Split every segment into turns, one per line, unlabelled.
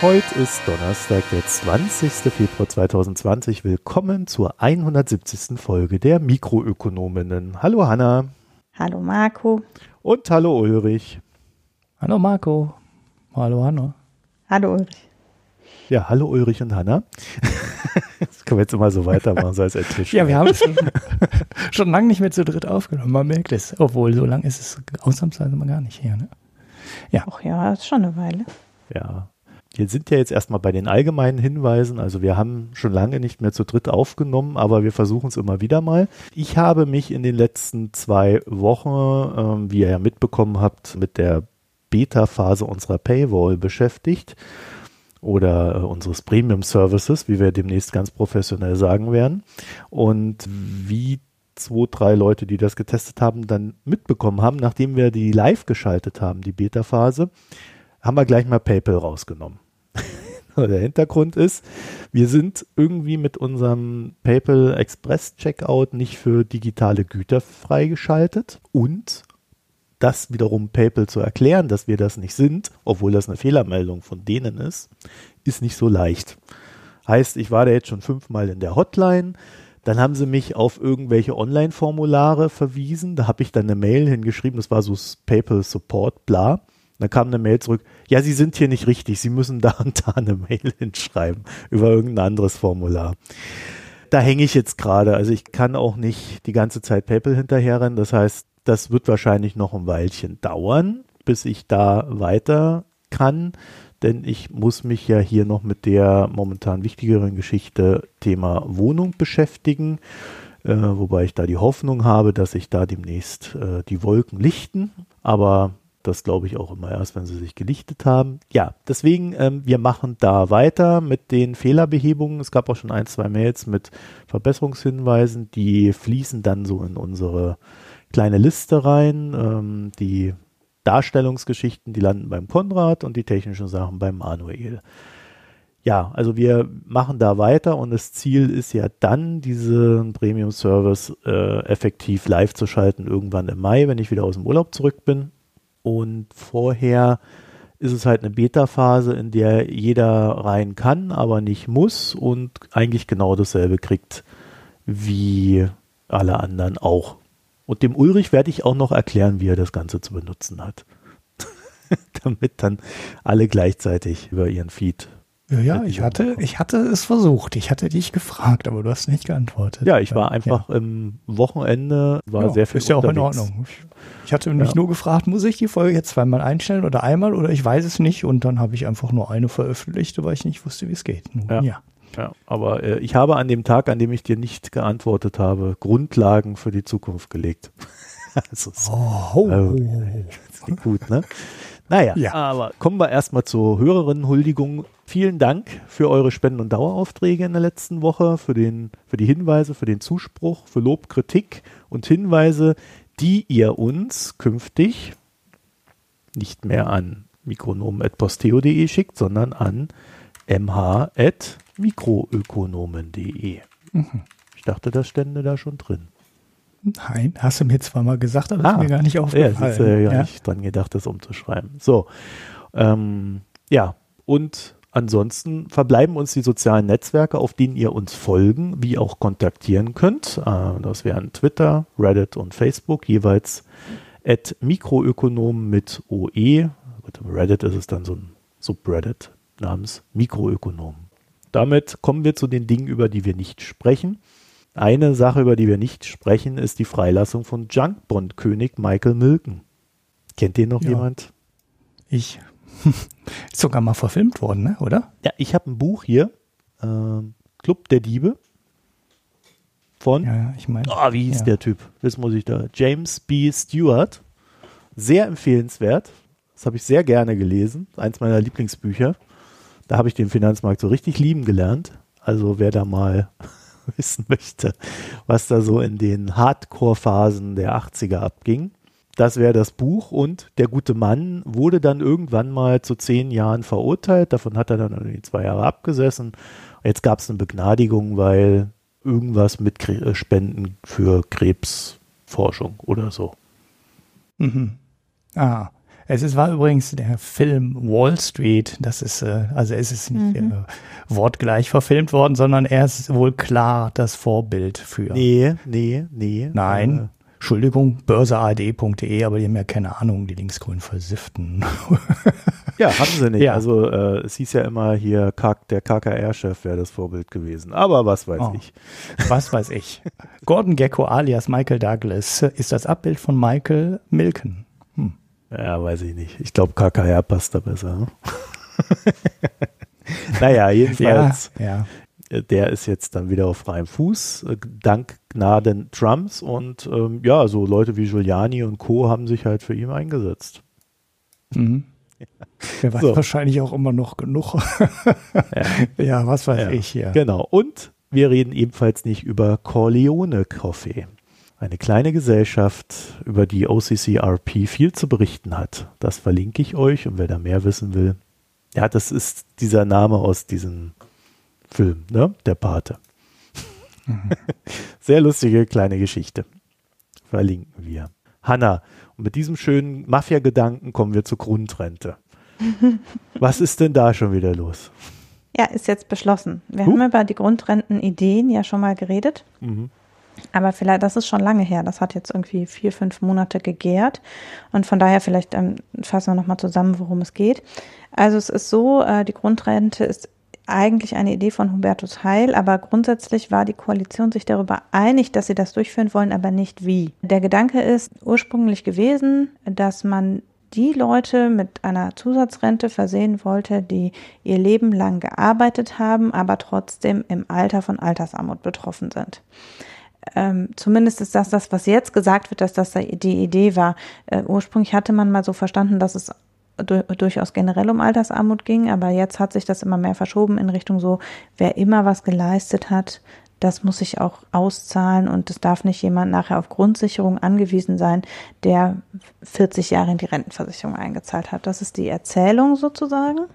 Heute ist Donnerstag, der 20. Februar 2020. Willkommen zur 170. Folge der Mikroökonominnen. Hallo Hanna.
Hallo Marco.
Und hallo Ulrich.
Hallo Marco. Hallo Hanna.
Hallo Ulrich.
Ja, hallo Ulrich und Hanna. Das können wir jetzt immer so weitermachen, so als ein Tisch.
Ja, wir haben es schon, schon lange nicht mehr zu dritt aufgenommen. Man merkt es. Obwohl, so lange ist es ausnahmsweise mal gar nicht her. Ne?
Ja. Ach ja, ist schon eine Weile.
Ja. Wir sind ja jetzt erstmal bei den allgemeinen Hinweisen. Also wir haben schon lange nicht mehr zu dritt aufgenommen, aber wir versuchen es immer wieder mal. Ich habe mich in den letzten zwei Wochen, ähm, wie ihr ja mitbekommen habt, mit der Beta-Phase unserer Paywall beschäftigt oder äh, unseres Premium Services, wie wir demnächst ganz professionell sagen werden. Und wie zwei, drei Leute, die das getestet haben, dann mitbekommen haben, nachdem wir die live geschaltet haben, die Beta-Phase, haben wir gleich mal PayPal rausgenommen. Der Hintergrund ist, wir sind irgendwie mit unserem PayPal Express Checkout nicht für digitale Güter freigeschaltet und das wiederum PayPal zu erklären, dass wir das nicht sind, obwohl das eine Fehlermeldung von denen ist, ist nicht so leicht. Heißt, ich war da jetzt schon fünfmal in der Hotline, dann haben sie mich auf irgendwelche Online-Formulare verwiesen, da habe ich dann eine Mail hingeschrieben, das war so PayPal Support, bla. Dann kam eine Mail zurück, ja, Sie sind hier nicht richtig, Sie müssen da und da eine Mail hinschreiben über irgendein anderes Formular. Da hänge ich jetzt gerade, also ich kann auch nicht die ganze Zeit PayPal hinterherrennen, das heißt, das wird wahrscheinlich noch ein Weilchen dauern, bis ich da weiter kann, denn ich muss mich ja hier noch mit der momentan wichtigeren Geschichte Thema Wohnung beschäftigen, äh, wobei ich da die Hoffnung habe, dass sich da demnächst äh, die Wolken lichten, aber das glaube ich auch immer erst, wenn sie sich gelichtet haben. Ja, deswegen, ähm, wir machen da weiter mit den Fehlerbehebungen. Es gab auch schon ein, zwei Mails mit Verbesserungshinweisen, die fließen dann so in unsere kleine Liste rein. Ähm, die Darstellungsgeschichten, die landen beim Konrad und die technischen Sachen beim Manuel. Ja, also wir machen da weiter und das Ziel ist ja dann, diesen Premium-Service äh, effektiv live zu schalten, irgendwann im Mai, wenn ich wieder aus dem Urlaub zurück bin. Und vorher ist es halt eine Beta-Phase, in der jeder rein kann, aber nicht muss und eigentlich genau dasselbe kriegt wie alle anderen auch. Und dem Ulrich werde ich auch noch erklären, wie er das Ganze zu benutzen hat. Damit dann alle gleichzeitig über ihren Feed.
Ja, ja, ich hatte, ich hatte es versucht. Ich hatte dich gefragt, aber du hast nicht geantwortet.
Ja, ich war einfach ja. im Wochenende, war ja, sehr viel
Ist ja auch in Ordnung. Ich hatte mich nur gefragt, muss ich die Folge jetzt zweimal einstellen oder einmal oder ich weiß es nicht und dann habe ich einfach nur eine veröffentlicht, weil ich nicht wusste, wie es geht.
Ja. Ja, aber äh, ich habe an dem Tag, an dem ich dir nicht geantwortet habe, Grundlagen für die Zukunft gelegt. also, oh, oh, oh. gut, ne? Naja, ja. aber kommen wir erstmal zur Hörerinnenhuldigung. Vielen Dank für eure Spenden- und Daueraufträge in der letzten Woche, für, den, für die Hinweise, für den Zuspruch, für Lob, Kritik und Hinweise, die ihr uns künftig nicht mehr an mikronomen.posteo.de schickt, sondern an mh@ mikroökonomen.de. Mhm. Ich dachte, das stände da schon drin.
Nein, hast du mir zwar mal gesagt, aber ah, ist mir gar nicht aufgefallen. Ja, ist
äh, ja, ja. nicht dran gedacht, das umzuschreiben. So, ähm, ja, und ansonsten verbleiben uns die sozialen Netzwerke, auf denen ihr uns folgen, wie auch kontaktieren könnt. Äh, das wären Twitter, Reddit und Facebook, jeweils at Mikroökonomen mit OE. Reddit ist es dann so ein Subreddit namens Mikroökonomen. Damit kommen wir zu den Dingen, über die wir nicht sprechen. Eine Sache, über die wir nicht sprechen, ist die Freilassung von Junkbond-König Michael Milken. Kennt den noch ja. jemand?
Ich. ist sogar mal verfilmt worden, ne? oder?
Ja, ich habe ein Buch hier, äh, Club der Diebe. Von,
ja, ich meine.
Oh, wie hieß ja. der Typ? Das muss ich da. James B. Stewart. Sehr empfehlenswert. Das habe ich sehr gerne gelesen. Eins meiner Lieblingsbücher. Da habe ich den Finanzmarkt so richtig lieben gelernt. Also wer da mal wissen möchte, was da so in den Hardcore-Phasen der 80er abging, das wäre das Buch und der gute Mann wurde dann irgendwann mal zu zehn Jahren verurteilt. Davon hat er dann irgendwie zwei Jahre abgesessen. Jetzt gab es eine Begnadigung, weil irgendwas mit äh, Spenden für Krebsforschung oder so.
Mhm. Ah, Es ist, war übrigens der Film Wall Street. Das ist, äh, also es ist nicht mhm. äh, wortgleich verfilmt worden, sondern er ist wohl klar das Vorbild für.
Nee, nee, nee.
Nein. Äh, Entschuldigung, börsead.de, aber die haben ja keine Ahnung, die linksgrün versifften.
ja, haben sie nicht. Ja. Also äh, es hieß ja immer hier, der KKR-Chef wäre das Vorbild gewesen. Aber was weiß oh. ich.
Was weiß ich. Gordon Gecko alias Michael Douglas ist das Abbild von Michael Milken. Hm.
Ja, weiß ich nicht. Ich glaube, KKR passt da besser. naja, jedenfalls. Ja, ja der ist jetzt dann wieder auf freiem Fuß, äh, dank Gnaden Trumps. Und ähm, ja, so Leute wie Giuliani und Co. haben sich halt für ihn eingesetzt.
Mhm. Ja. Der weiß so. wahrscheinlich auch immer noch genug. ja. ja, was weiß ich hier.
Genau. Und wir reden ebenfalls nicht über Corleone Coffee. Eine kleine Gesellschaft, über die OCCRP viel zu berichten hat. Das verlinke ich euch und wer da mehr wissen will. Ja, das ist dieser Name aus diesem Film, ne? Der Pate. Mhm. Sehr lustige kleine Geschichte. Verlinken wir. Hanna, und mit diesem schönen Mafia-Gedanken kommen wir zur Grundrente. Was ist denn da schon wieder los?
Ja, ist jetzt beschlossen. Wir uh. haben über die Grundrentenideen ja schon mal geredet. Mhm. Aber vielleicht, das ist schon lange her. Das hat jetzt irgendwie vier, fünf Monate gegärt. Und von daher vielleicht ähm, fassen wir nochmal zusammen, worum es geht. Also es ist so, äh, die Grundrente ist eigentlich eine Idee von Hubertus Heil, aber grundsätzlich war die Koalition sich darüber einig, dass sie das durchführen wollen, aber nicht wie. Der Gedanke ist ursprünglich gewesen, dass man die Leute mit einer Zusatzrente versehen wollte, die ihr Leben lang gearbeitet haben, aber trotzdem im Alter von Altersarmut betroffen sind. Ähm, zumindest ist das das, was jetzt gesagt wird, dass das die Idee war. Äh, ursprünglich hatte man mal so verstanden, dass es durchaus generell um Altersarmut ging, aber jetzt hat sich das immer mehr verschoben in Richtung so, wer immer was geleistet hat, das muss sich auch auszahlen und es darf nicht jemand nachher auf Grundsicherung angewiesen sein, der 40 Jahre in die Rentenversicherung eingezahlt hat. Das ist die Erzählung sozusagen.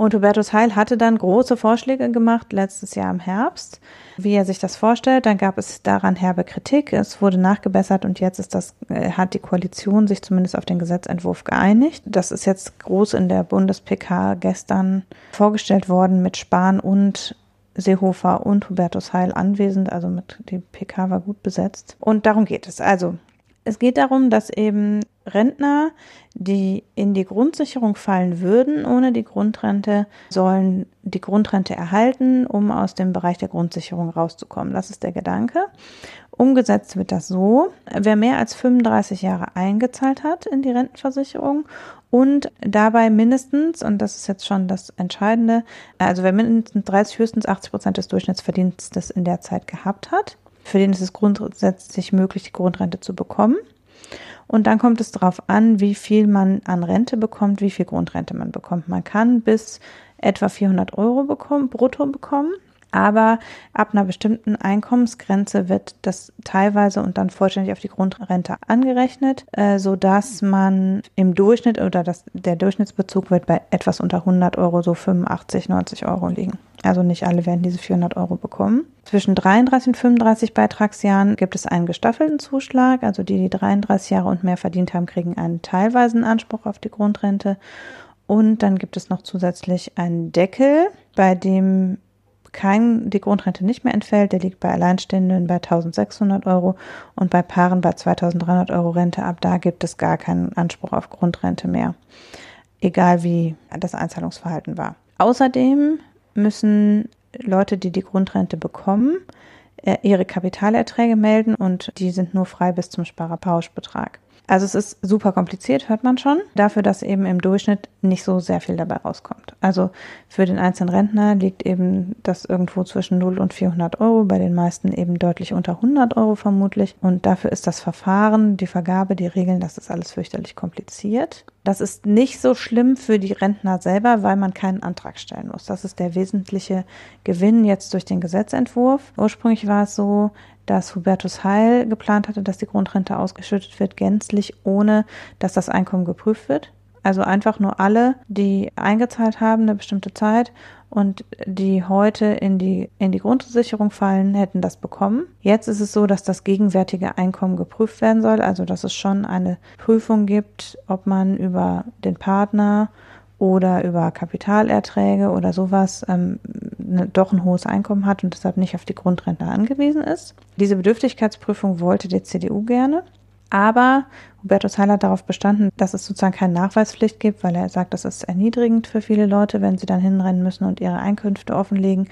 Und Hubertus Heil hatte dann große Vorschläge gemacht letztes Jahr im Herbst, wie er sich das vorstellt. Dann gab es daran herbe Kritik. Es wurde nachgebessert und jetzt ist das, äh, hat die Koalition sich zumindest auf den Gesetzentwurf geeinigt. Das ist jetzt groß in der Bundes-PK gestern vorgestellt worden mit Spahn und Seehofer und Hubertus Heil anwesend, also mit die PK war gut besetzt. Und darum geht es. Also es geht darum, dass eben Rentner, die in die Grundsicherung fallen würden ohne die Grundrente, sollen die Grundrente erhalten, um aus dem Bereich der Grundsicherung rauszukommen. Das ist der Gedanke. Umgesetzt wird das so, wer mehr als 35 Jahre eingezahlt hat in die Rentenversicherung und dabei mindestens, und das ist jetzt schon das Entscheidende, also wer mindestens 30, höchstens 80 Prozent des Durchschnittsverdienstes in der Zeit gehabt hat, für den ist es grundsätzlich möglich, die Grundrente zu bekommen. Und dann kommt es darauf an, wie viel man an Rente bekommt, wie viel Grundrente man bekommt. Man kann bis etwa 400 Euro bekommen, brutto bekommen. Aber ab einer bestimmten Einkommensgrenze wird das teilweise und dann vollständig auf die Grundrente angerechnet, äh, so dass man im Durchschnitt oder das, der Durchschnittsbezug wird bei etwas unter 100 Euro, so 85, 90 Euro liegen. Also nicht alle werden diese 400 Euro bekommen. Zwischen 33 und 35 Beitragsjahren gibt es einen gestaffelten Zuschlag. Also die, die 33 Jahre und mehr verdient haben, kriegen einen teilweisen Anspruch auf die Grundrente. Und dann gibt es noch zusätzlich einen Deckel, bei dem kein, die Grundrente nicht mehr entfällt. Der liegt bei Alleinstehenden bei 1600 Euro und bei Paaren bei 2300 Euro Rente. Ab da gibt es gar keinen Anspruch auf Grundrente mehr. Egal wie das Einzahlungsverhalten war. Außerdem müssen Leute, die die Grundrente bekommen, äh, ihre Kapitalerträge melden und die sind nur frei bis zum Sparerpauschbetrag. Also es ist super kompliziert, hört man schon, dafür, dass eben im Durchschnitt nicht so sehr viel dabei rauskommt. Also für den einzelnen Rentner liegt eben das irgendwo zwischen 0 und 400 Euro, bei den meisten eben deutlich unter 100 Euro vermutlich. Und dafür ist das Verfahren, die Vergabe, die Regeln, das ist alles fürchterlich kompliziert. Das ist nicht so schlimm für die Rentner selber, weil man keinen Antrag stellen muss. Das ist der wesentliche Gewinn jetzt durch den Gesetzentwurf. Ursprünglich war es so, dass Hubertus Heil geplant hatte, dass die Grundrente ausgeschüttet wird, gänzlich ohne, dass das Einkommen geprüft wird. Also einfach nur alle, die eingezahlt haben eine bestimmte Zeit und die heute in die, in die Grundsicherung fallen, hätten das bekommen. Jetzt ist es so, dass das gegenwärtige Einkommen geprüft werden soll, also dass es schon eine Prüfung gibt, ob man über den Partner oder über Kapitalerträge oder sowas ähm, ne, doch ein hohes Einkommen hat und deshalb nicht auf die Grundrente angewiesen ist. Diese Bedürftigkeitsprüfung wollte die CDU gerne. Aber Hubertus Heil hat darauf bestanden, dass es sozusagen keine Nachweispflicht gibt, weil er sagt, das ist erniedrigend für viele Leute, wenn sie dann hinrennen müssen und ihre Einkünfte offenlegen.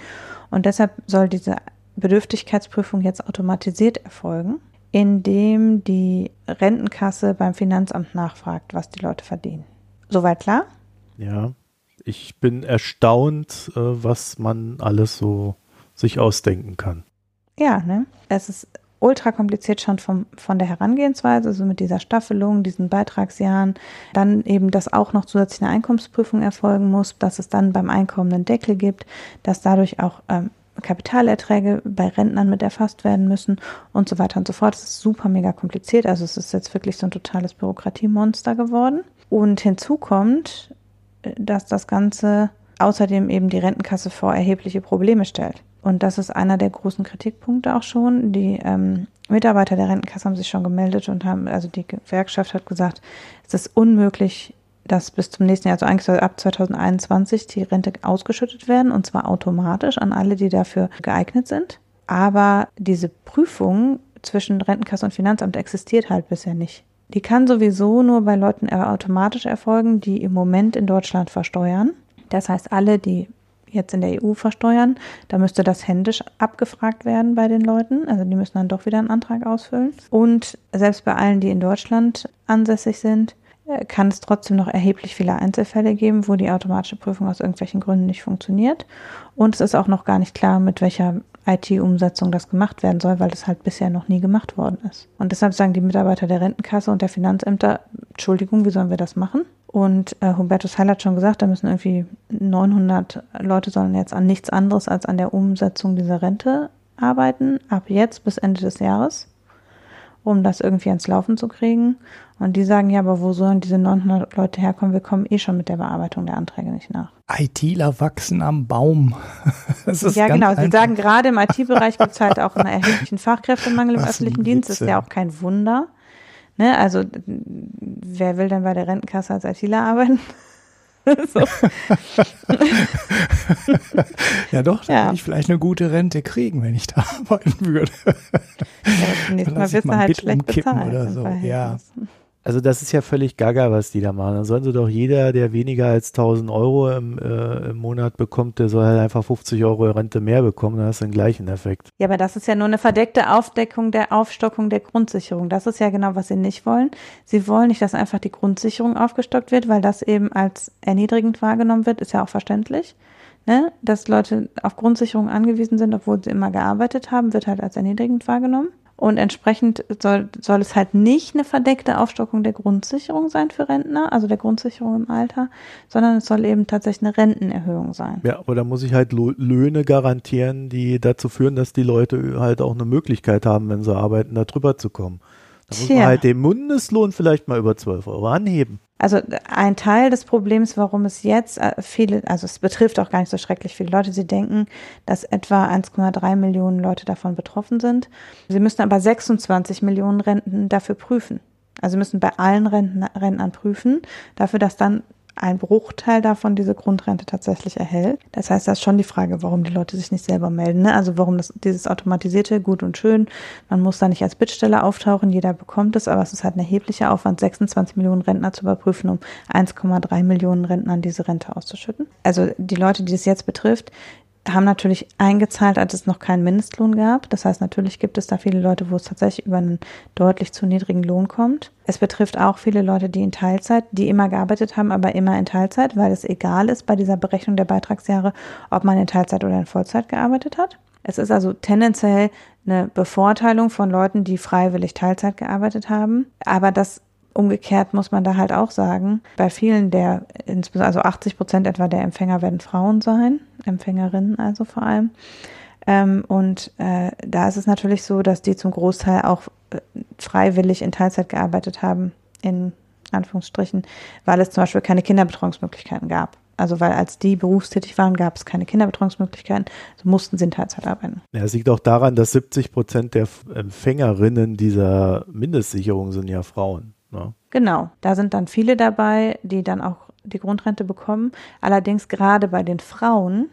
Und deshalb soll diese Bedürftigkeitsprüfung jetzt automatisiert erfolgen, indem die Rentenkasse beim Finanzamt nachfragt, was die Leute verdienen. Soweit klar?
Ja, ich bin erstaunt, äh, was man alles so sich ausdenken kann.
Ja, ne? Es ist ultra kompliziert schon vom, von der Herangehensweise, also mit dieser Staffelung, diesen Beitragsjahren, dann eben, dass auch noch zusätzlich eine Einkommensprüfung erfolgen muss, dass es dann beim Einkommen einen Deckel gibt, dass dadurch auch ähm, Kapitalerträge bei Rentnern mit erfasst werden müssen und so weiter und so fort. Das ist super mega kompliziert. Also es ist jetzt wirklich so ein totales Bürokratiemonster geworden. Und hinzu kommt, äh, dass das Ganze außerdem eben die Rentenkasse vor erhebliche Probleme stellt. Und das ist einer der großen Kritikpunkte auch schon. Die ähm, Mitarbeiter der Rentenkasse haben sich schon gemeldet und haben, also die Gewerkschaft hat gesagt, es ist unmöglich, dass bis zum nächsten Jahr, also eigentlich soll ab 2021 die Rente ausgeschüttet werden und zwar automatisch an alle, die dafür geeignet sind. Aber diese Prüfung zwischen Rentenkasse und Finanzamt existiert halt bisher nicht. Die kann sowieso nur bei Leuten automatisch erfolgen, die im Moment in Deutschland versteuern. Das heißt, alle, die jetzt in der EU versteuern, da müsste das händisch abgefragt werden bei den Leuten. Also die müssen dann doch wieder einen Antrag ausfüllen. Und selbst bei allen, die in Deutschland ansässig sind, äh, kann es trotzdem noch erheblich viele Einzelfälle geben, wo die automatische Prüfung aus irgendwelchen Gründen nicht funktioniert. Und es ist auch noch gar nicht klar, mit welcher IT-Umsetzung das gemacht werden soll, weil das halt bisher noch nie gemacht worden ist. Und deshalb sagen die Mitarbeiter der Rentenkasse und der Finanzämter, Entschuldigung, wie sollen wir das machen? Und äh, Hubertus Heil hat schon gesagt, da müssen irgendwie 900 Leute sollen jetzt an nichts anderes als an der Umsetzung dieser Rente arbeiten, ab jetzt bis Ende des Jahres, um das irgendwie ans Laufen zu kriegen. Und die sagen, ja, aber wo sollen diese 900 Leute herkommen? Wir kommen eh schon mit der Bearbeitung der Anträge nicht nach.
ITler wachsen am Baum.
ja, genau. Sie sagen, gerade im IT-Bereich gibt es halt auch einen erheblichen Fachkräftemangel im öffentlichen Dienst. Das ist ja auch kein Wunder. Ne? Also wer will denn bei der Rentenkasse als ITler arbeiten?
ja doch, dann ja. würde ich vielleicht eine gute Rente kriegen, wenn ich da arbeiten würde.
Ja, nächstes Mal wirst du halt schlecht bezahlt.
Oder so. Ja.
Also das ist ja völlig gaga, was die da machen. Dann sollen sie doch jeder, der weniger als 1000 Euro im, äh, im Monat bekommt, der soll halt einfach 50 Euro Rente mehr bekommen. Dann hast du den gleichen Effekt.
Ja, aber das ist ja nur eine verdeckte Aufdeckung der Aufstockung der Grundsicherung. Das ist ja genau, was sie nicht wollen. Sie wollen nicht, dass einfach die Grundsicherung aufgestockt wird, weil das eben als erniedrigend wahrgenommen wird, ist ja auch verständlich. Ne? Dass Leute auf Grundsicherung angewiesen sind, obwohl sie immer gearbeitet haben, wird halt als erniedrigend wahrgenommen. Und entsprechend soll, soll es halt nicht eine verdeckte Aufstockung der Grundsicherung sein für Rentner, also der Grundsicherung im Alter, sondern es soll eben tatsächlich eine Rentenerhöhung sein.
Ja, aber da muss ich halt Löhne garantieren, die dazu führen, dass die Leute halt auch eine Möglichkeit haben, wenn sie arbeiten, da drüber zu kommen. Da muss man halt den Mindestlohn vielleicht mal über 12 Euro anheben.
Also ein Teil des Problems, warum es jetzt äh, viele, also es betrifft auch gar nicht so schrecklich viele Leute, sie denken, dass etwa 1,3 Millionen Leute davon betroffen sind. Sie müssen aber 26 Millionen Renten dafür prüfen. Also müssen bei allen Rentnern prüfen, dafür, dass dann ein Bruchteil davon diese Grundrente tatsächlich erhält. Das heißt, das ist schon die Frage, warum die Leute sich nicht selber melden. Ne? Also warum das, dieses automatisierte, gut und schön, man muss da nicht als Bittsteller auftauchen, jeder bekommt es, aber es ist halt ein erheblicher Aufwand, 26 Millionen Rentner zu überprüfen, um 1,3 Millionen Rentnern diese Rente auszuschütten. Also die Leute, die es jetzt betrifft, haben natürlich eingezahlt, als es noch keinen Mindestlohn gab. Das heißt, natürlich gibt es da viele Leute, wo es tatsächlich über einen deutlich zu niedrigen Lohn kommt. Es betrifft auch viele Leute, die in Teilzeit, die immer gearbeitet haben, aber immer in Teilzeit, weil es egal ist bei dieser Berechnung der Beitragsjahre, ob man in Teilzeit oder in Vollzeit gearbeitet hat. Es ist also tendenziell eine Bevorteilung von Leuten, die freiwillig Teilzeit gearbeitet haben. Aber das Umgekehrt muss man da halt auch sagen, bei vielen der, also 80 Prozent etwa der Empfänger werden Frauen sein, Empfängerinnen also vor allem. Ähm, und äh, da ist es natürlich so, dass die zum Großteil auch äh, freiwillig in Teilzeit gearbeitet haben in Anführungsstrichen, weil es zum Beispiel keine Kinderbetreuungsmöglichkeiten gab. Also weil als die berufstätig waren, gab es keine Kinderbetreuungsmöglichkeiten, so mussten sie in Teilzeit arbeiten.
Ja, es liegt auch daran, dass 70 Prozent der Empfängerinnen dieser Mindestsicherung sind ja Frauen. Ne?
Genau, da sind dann viele dabei, die dann auch die Grundrente bekommen. Allerdings gerade bei den Frauen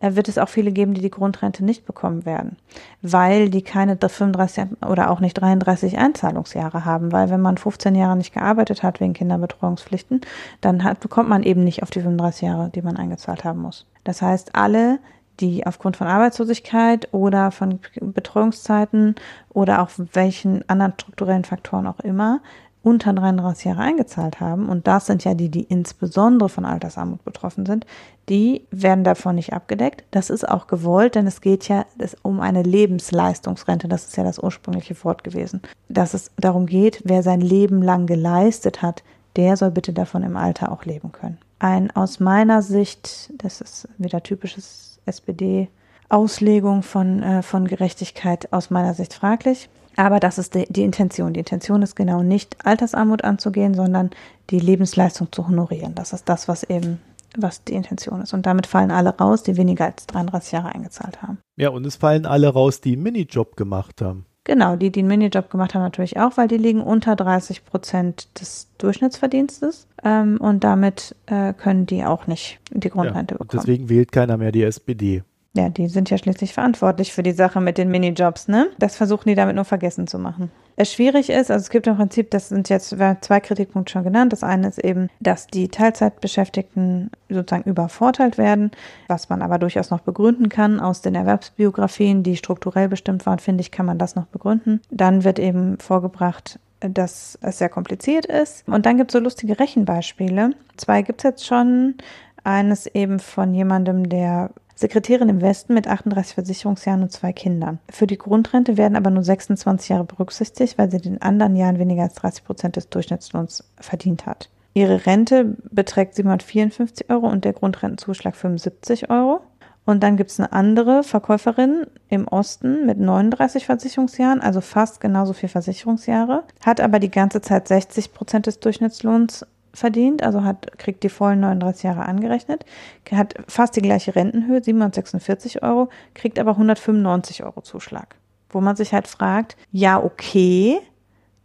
äh, wird es auch viele geben, die die Grundrente nicht bekommen werden, weil die keine 35 oder auch nicht 33 Einzahlungsjahre haben, weil wenn man 15 Jahre nicht gearbeitet hat wegen Kinderbetreuungspflichten, dann hat, bekommt man eben nicht auf die 35 Jahre, die man eingezahlt haben muss. Das heißt, alle, die aufgrund von Arbeitslosigkeit oder von Betreuungszeiten oder auch welchen anderen strukturellen Faktoren auch immer unter 33 Jahre eingezahlt haben, und das sind ja die, die insbesondere von Altersarmut betroffen sind, die werden davon nicht abgedeckt. Das ist auch gewollt, denn es geht ja um eine Lebensleistungsrente. Das ist ja das ursprüngliche Wort gewesen. Dass es darum geht, wer sein Leben lang geleistet hat, der soll bitte davon im Alter auch leben können. Ein aus meiner Sicht, das ist wieder typisches SPD, Auslegung von, äh, von Gerechtigkeit aus meiner Sicht fraglich. Aber das ist die, die, Intention. Die Intention ist genau nicht Altersarmut anzugehen, sondern die Lebensleistung zu honorieren. Das ist das, was eben, was die Intention ist. Und damit fallen alle raus, die weniger als 33 Jahre eingezahlt haben.
Ja, und es fallen alle raus, die einen Minijob gemacht haben.
Genau, die, die einen Minijob gemacht haben, natürlich auch, weil die liegen unter 30 Prozent des Durchschnittsverdienstes. Ähm, und damit äh, können die auch nicht die Grundrente ja, bekommen.
Deswegen wählt keiner mehr die SPD.
Ja, die sind ja schließlich verantwortlich für die Sache mit den Minijobs, ne? Das versuchen die damit nur vergessen zu machen. Es schwierig ist, also es gibt im Prinzip, das sind jetzt zwei Kritikpunkte schon genannt. Das eine ist eben, dass die Teilzeitbeschäftigten sozusagen übervorteilt werden, was man aber durchaus noch begründen kann aus den Erwerbsbiografien, die strukturell bestimmt waren, finde ich, kann man das noch begründen. Dann wird eben vorgebracht, dass es sehr kompliziert ist. Und dann gibt es so lustige Rechenbeispiele. Zwei gibt es jetzt schon. Eines eben von jemandem, der Sekretärin im Westen mit 38 Versicherungsjahren und zwei Kindern. Für die Grundrente werden aber nur 26 Jahre berücksichtigt, weil sie in den anderen Jahren weniger als 30 Prozent des Durchschnittslohns verdient hat. Ihre Rente beträgt 754 Euro und der Grundrentenzuschlag 75 Euro. Und dann gibt es eine andere Verkäuferin im Osten mit 39 Versicherungsjahren, also fast genauso viel Versicherungsjahre, hat aber die ganze Zeit 60 Prozent des Durchschnittslohns verdient, also hat, kriegt die vollen 39 Jahre angerechnet, hat fast die gleiche Rentenhöhe, 746 Euro, kriegt aber 195 Euro Zuschlag. Wo man sich halt fragt, ja, okay,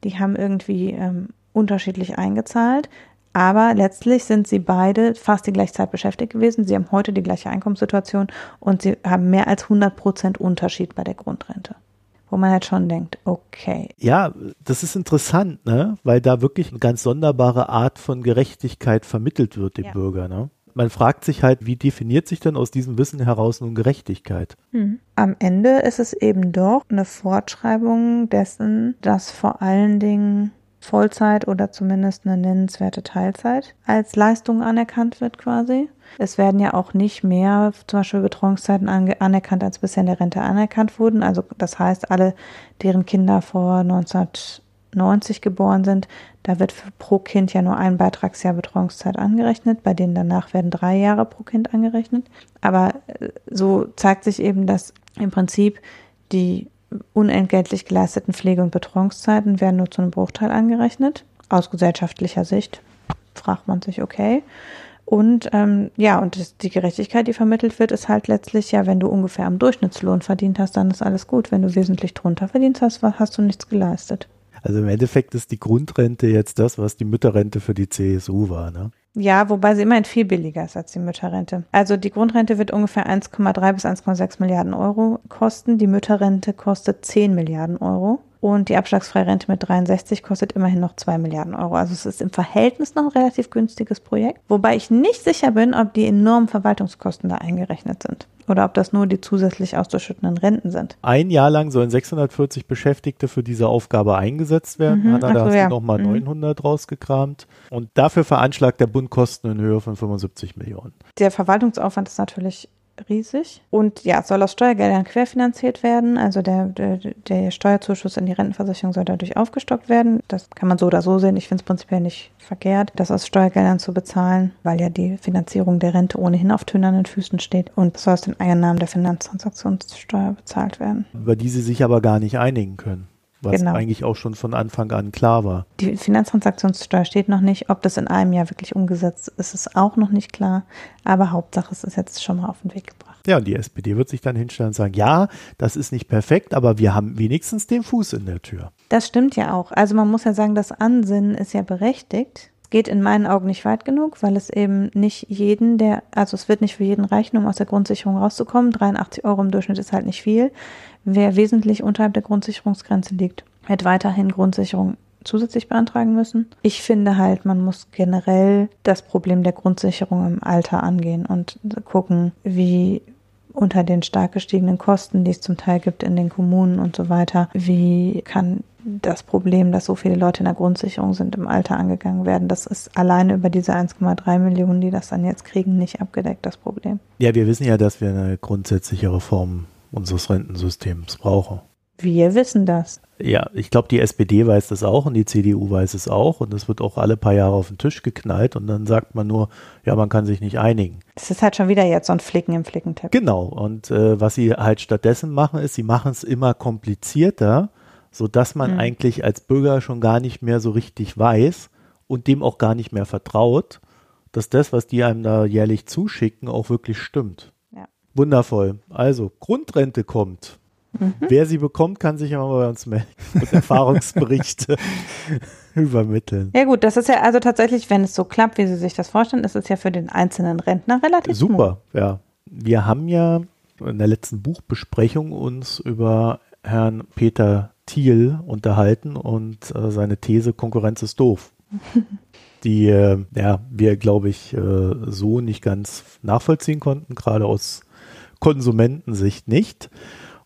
die haben irgendwie ähm, unterschiedlich eingezahlt, aber letztlich sind sie beide fast die gleiche Zeit beschäftigt gewesen. Sie haben heute die gleiche Einkommenssituation und sie haben mehr als 100 Prozent Unterschied bei der Grundrente wo man halt schon denkt, okay.
Ja, das ist interessant, ne? Weil da wirklich eine ganz sonderbare Art von Gerechtigkeit vermittelt wird dem ja. Bürger, ne? Man fragt sich halt, wie definiert sich denn aus diesem Wissen heraus nun Gerechtigkeit?
Hm. Am Ende ist es eben doch eine Fortschreibung dessen, dass vor allen Dingen Vollzeit oder zumindest eine nennenswerte Teilzeit als Leistung anerkannt wird quasi. Es werden ja auch nicht mehr zum Beispiel Betreuungszeiten anerkannt, als bisher in der Rente anerkannt wurden. Also das heißt, alle, deren Kinder vor 1990 geboren sind, da wird pro Kind ja nur ein Beitragsjahr Betreuungszeit angerechnet. Bei denen danach werden drei Jahre pro Kind angerechnet. Aber äh, so zeigt sich eben, dass im Prinzip die unentgeltlich geleisteten Pflege- und Betreuungszeiten werden nur zu einem Bruchteil angerechnet. Aus gesellschaftlicher Sicht fragt man sich, okay. Und ähm, ja, und das, die Gerechtigkeit, die vermittelt wird, ist halt letztlich ja, wenn du ungefähr am Durchschnittslohn verdient hast, dann ist alles gut. Wenn du wesentlich drunter verdient hast, hast du nichts geleistet.
Also im Endeffekt ist die Grundrente jetzt das, was die Mütterrente für die CSU war, ne?
Ja, wobei sie immerhin viel billiger ist als die Mütterrente. Also die Grundrente wird ungefähr 1,3 bis 1,6 Milliarden Euro kosten. Die Mütterrente kostet 10 Milliarden Euro. Und die abschlagsfreie Rente mit 63 kostet immerhin noch 2 Milliarden Euro. Also es ist im Verhältnis noch ein relativ günstiges Projekt. Wobei ich nicht sicher bin, ob die enormen Verwaltungskosten da eingerechnet sind. Oder ob das nur die zusätzlich auszuschüttenden Renten sind.
Ein Jahr lang sollen 640 Beschäftigte für diese Aufgabe eingesetzt werden. Mhm. Hanna, da so, hast ja. du nochmal mhm. 900 rausgekramt. Und dafür veranschlagt der Bund Kosten in Höhe von 75 Millionen.
Der Verwaltungsaufwand ist natürlich riesig. Und ja, soll aus Steuergeldern querfinanziert werden. Also der, der, der Steuerzuschuss in die Rentenversicherung soll dadurch aufgestockt werden. Das kann man so oder so sehen. Ich finde es prinzipiell nicht verkehrt, das aus Steuergeldern zu bezahlen, weil ja die Finanzierung der Rente ohnehin auf tönernen Füßen steht und soll aus den Einnahmen der Finanztransaktionssteuer bezahlt werden.
Über die sie sich aber gar nicht einigen können. Was genau. eigentlich auch schon von Anfang an klar war.
Die Finanztransaktionssteuer steht noch nicht. Ob das in einem Jahr wirklich umgesetzt ist, ist auch noch nicht klar. Aber Hauptsache, es ist jetzt schon mal auf den Weg gebracht.
Ja, und die SPD wird sich dann hinstellen und sagen, ja, das ist nicht perfekt, aber wir haben wenigstens den Fuß in der Tür.
Das stimmt ja auch. Also man muss ja sagen, das Ansinnen ist ja berechtigt geht in meinen Augen nicht weit genug, weil es eben nicht jeden, der, also es wird nicht für jeden reichen, um aus der Grundsicherung rauszukommen. 83 Euro im Durchschnitt ist halt nicht viel. Wer wesentlich unterhalb der Grundsicherungsgrenze liegt, wird weiterhin Grundsicherung zusätzlich beantragen müssen. Ich finde halt, man muss generell das Problem der Grundsicherung im Alter angehen und gucken, wie unter den stark gestiegenen Kosten, die es zum Teil gibt in den Kommunen und so weiter, wie kann das Problem, dass so viele Leute in der Grundsicherung sind, im Alter angegangen werden. Das ist alleine über diese 1,3 Millionen, die das dann jetzt kriegen, nicht abgedeckt, das Problem.
Ja, wir wissen ja, dass wir eine grundsätzliche Reform unseres Rentensystems brauchen.
Wir wissen das.
Ja, ich glaube, die SPD weiß das auch und die CDU weiß es auch und es wird auch alle paar Jahre auf den Tisch geknallt und dann sagt man nur, ja, man kann sich nicht einigen.
Es ist halt schon wieder jetzt so ein Flicken im Flickenteppich.
Genau und äh, was sie halt stattdessen machen, ist, sie machen es immer komplizierter so dass man mhm. eigentlich als Bürger schon gar nicht mehr so richtig weiß und dem auch gar nicht mehr vertraut, dass das, was die einem da jährlich zuschicken, auch wirklich stimmt. Ja. Wundervoll. Also, Grundrente kommt. Mhm. Wer sie bekommt, kann sich immer bei uns melden und Erfahrungsberichte übermitteln.
Ja gut, das ist ja also tatsächlich, wenn es so klappt, wie Sie sich das vorstellen, ist es ja für den einzelnen Rentner relativ
Super, smooth. ja. Wir haben ja in der letzten Buchbesprechung uns über Herrn Peter Thiel unterhalten und äh, seine These Konkurrenz ist doof. die äh, ja, wir, glaube ich, äh, so nicht ganz nachvollziehen konnten, gerade aus Konsumentensicht nicht.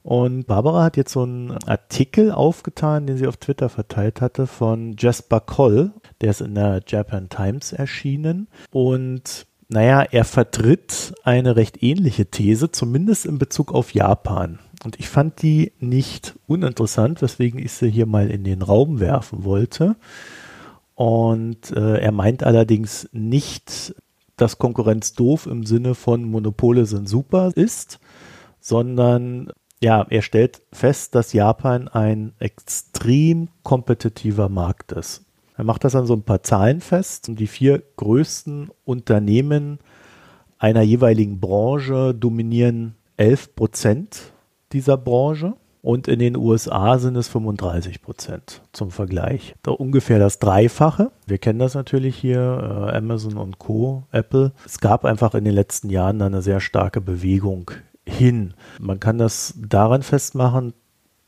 Und Barbara hat jetzt so einen Artikel aufgetan, den sie auf Twitter verteilt hatte, von Jasper Coll. Der ist in der Japan Times erschienen. Und naja, er vertritt eine recht ähnliche These, zumindest in Bezug auf Japan. Und ich fand die nicht uninteressant, weswegen ich sie hier mal in den Raum werfen wollte. Und äh, er meint allerdings nicht, dass Konkurrenz doof im Sinne von Monopole sind super ist, sondern ja, er stellt fest, dass Japan ein extrem kompetitiver Markt ist. Er macht das an so ein paar Zahlen fest. Die vier größten Unternehmen einer jeweiligen Branche dominieren 11 Prozent dieser Branche. Und in den USA sind es 35 Prozent zum Vergleich. Da ungefähr das Dreifache. Wir kennen das natürlich hier, äh, Amazon und Co., Apple. Es gab einfach in den letzten Jahren eine sehr starke Bewegung hin. Man kann das daran festmachen,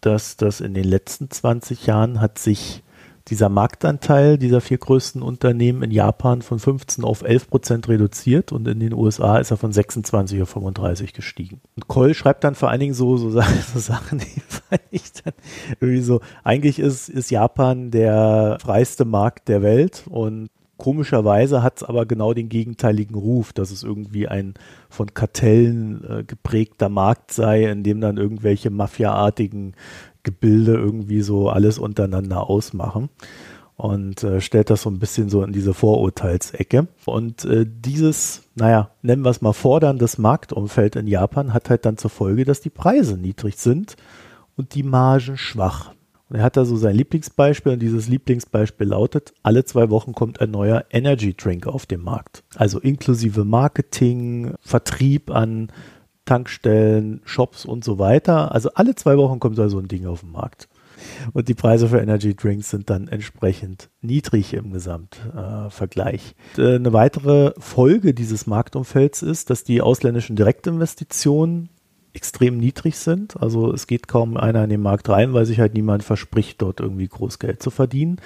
dass das in den letzten 20 Jahren hat sich dieser Marktanteil dieser vier größten Unternehmen in Japan von 15 auf 11 Prozent reduziert und in den USA ist er von 26 auf 35 gestiegen. Und Koll schreibt dann vor allen Dingen so, so, so Sachen, die fand ich dann irgendwie so, eigentlich ist, ist Japan der freiste Markt der Welt und Komischerweise hat es aber genau den gegenteiligen Ruf, dass es irgendwie ein von Kartellen äh, geprägter Markt sei, in dem dann irgendwelche mafiaartigen Gebilde irgendwie so alles untereinander ausmachen und äh, stellt das so ein bisschen so in diese Vorurteilsecke. Und äh, dieses, naja, nennen wir es mal forderndes Marktumfeld in Japan hat halt dann zur Folge, dass die Preise niedrig sind und die Margen schwach. Und er hat da so sein Lieblingsbeispiel und dieses Lieblingsbeispiel lautet, alle zwei Wochen kommt ein neuer Energy Drink auf den Markt. Also inklusive Marketing, Vertrieb an Tankstellen, Shops und so weiter. Also alle zwei Wochen kommt da so ein Ding auf den Markt. Und die Preise für Energy Drinks sind dann entsprechend niedrig im Gesamtvergleich. Äh, eine weitere Folge dieses Marktumfelds ist, dass die ausländischen Direktinvestitionen extrem niedrig sind. Also es geht kaum einer in den Markt rein, weil sich halt niemand verspricht, dort irgendwie groß Geld zu verdienen.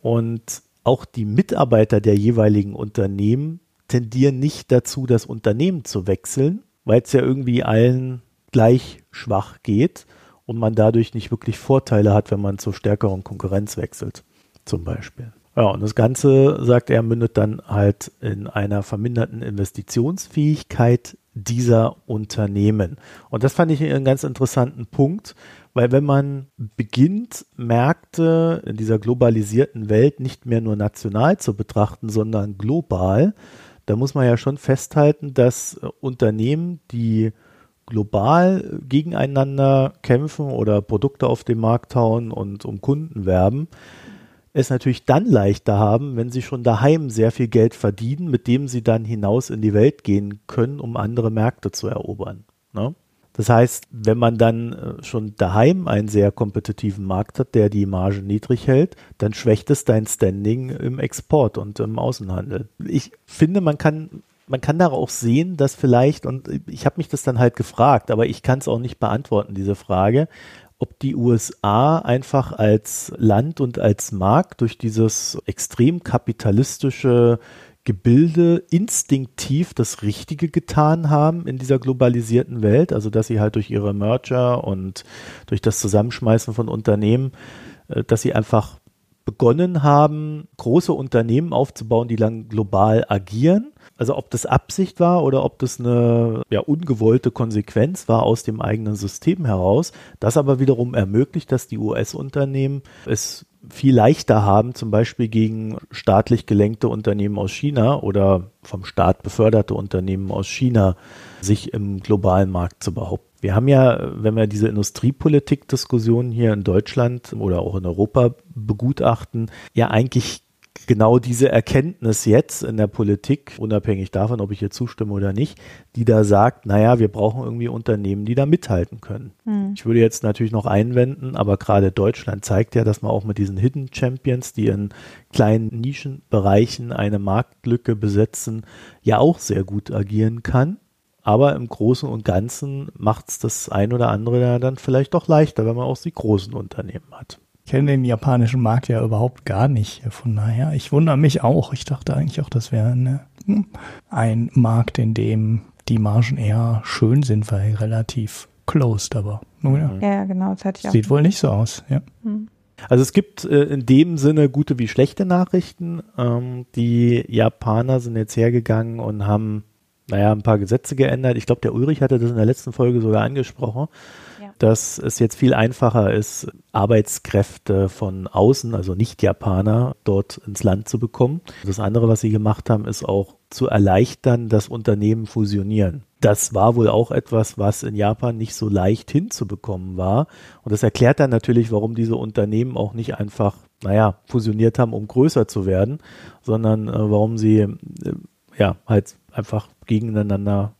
Und auch die Mitarbeiter der jeweiligen Unternehmen tendieren nicht dazu, das Unternehmen zu wechseln, weil es ja irgendwie allen gleich schwach geht und man dadurch nicht wirklich Vorteile hat, wenn man zur stärkeren Konkurrenz wechselt, zum Beispiel. Ja, und das Ganze, sagt er, mündet dann halt in einer verminderten Investitionsfähigkeit dieser Unternehmen. Und das fand ich einen ganz interessanten Punkt, weil wenn man beginnt, Märkte in dieser globalisierten Welt nicht mehr nur national zu betrachten, sondern global, da muss man ja schon festhalten, dass Unternehmen, die global gegeneinander kämpfen oder Produkte auf den Markt hauen und um Kunden werben, es natürlich dann leichter haben, wenn sie schon daheim sehr viel Geld verdienen, mit dem sie dann hinaus in die Welt gehen können, um andere Märkte zu erobern. Ne? Das heißt, wenn man dann äh, schon daheim einen sehr kompetitiven Markt hat, der die Marge niedrig hält, dann schwächt es dein Standing im Export und im Außenhandel. Ich finde, man kann man kann da auch sehen, dass vielleicht, und ich habe mich das dann halt gefragt, aber ich kann es auch nicht beantworten, diese Frage, ob die USA einfach als Land und als Markt durch dieses extrem kapitalistische Gebilde instinktiv das Richtige getan haben in dieser globalisierten Welt, also dass sie halt durch ihre Merger und durch das Zusammenschmeißen von Unternehmen, äh, dass sie einfach begonnen haben, große Unternehmen aufzubauen, die dann global agieren. Also ob das Absicht war oder ob das eine ja, ungewollte Konsequenz war aus dem eigenen System heraus, das aber wiederum ermöglicht, dass die US-Unternehmen es viel leichter haben, zum Beispiel gegen staatlich gelenkte Unternehmen aus China oder vom Staat beförderte Unternehmen aus China sich im globalen Markt zu behaupten. Wir haben ja, wenn wir diese Industriepolitik-Diskussion hier in Deutschland oder auch in Europa begutachten, ja eigentlich genau diese Erkenntnis jetzt in der Politik, unabhängig davon, ob ich hier zustimme oder nicht, die da sagt, naja, wir brauchen irgendwie Unternehmen, die da mithalten können. Hm. Ich würde jetzt natürlich noch einwenden, aber gerade Deutschland zeigt ja, dass man auch mit diesen Hidden Champions, die in kleinen Nischenbereichen eine Marktlücke besetzen, ja auch sehr gut agieren kann. Aber im Großen und Ganzen macht es das ein oder andere dann vielleicht doch leichter, wenn man auch die großen Unternehmen hat
kenne den japanischen Markt ja überhaupt gar nicht. Von daher, ich wundere mich auch. Ich dachte eigentlich auch, das wäre eine, hm, ein Markt, in dem die Margen eher schön sind, weil relativ closed, aber
nun ja. Ja, genau, das
hatte ich auch. Sieht wohl nicht so aus, ja. Hm.
Also es gibt äh, in dem Sinne gute wie schlechte Nachrichten. Ähm, die Japaner sind jetzt hergegangen und haben, naja, ein paar Gesetze geändert. Ich glaube, der Ulrich hatte das in der letzten Folge sogar angesprochen dass es jetzt viel einfacher ist, Arbeitskräfte von außen, also Nicht-Japaner, dort ins Land zu bekommen. Das andere, was sie gemacht haben, ist auch zu erleichtern, dass Unternehmen fusionieren. Das war wohl auch etwas, was in Japan nicht so leicht hinzubekommen war. Und das erklärt dann natürlich, warum diese Unternehmen auch nicht einfach, naja, fusioniert haben, um größer zu werden, sondern äh, warum sie äh, ja halt einfach gegeneinander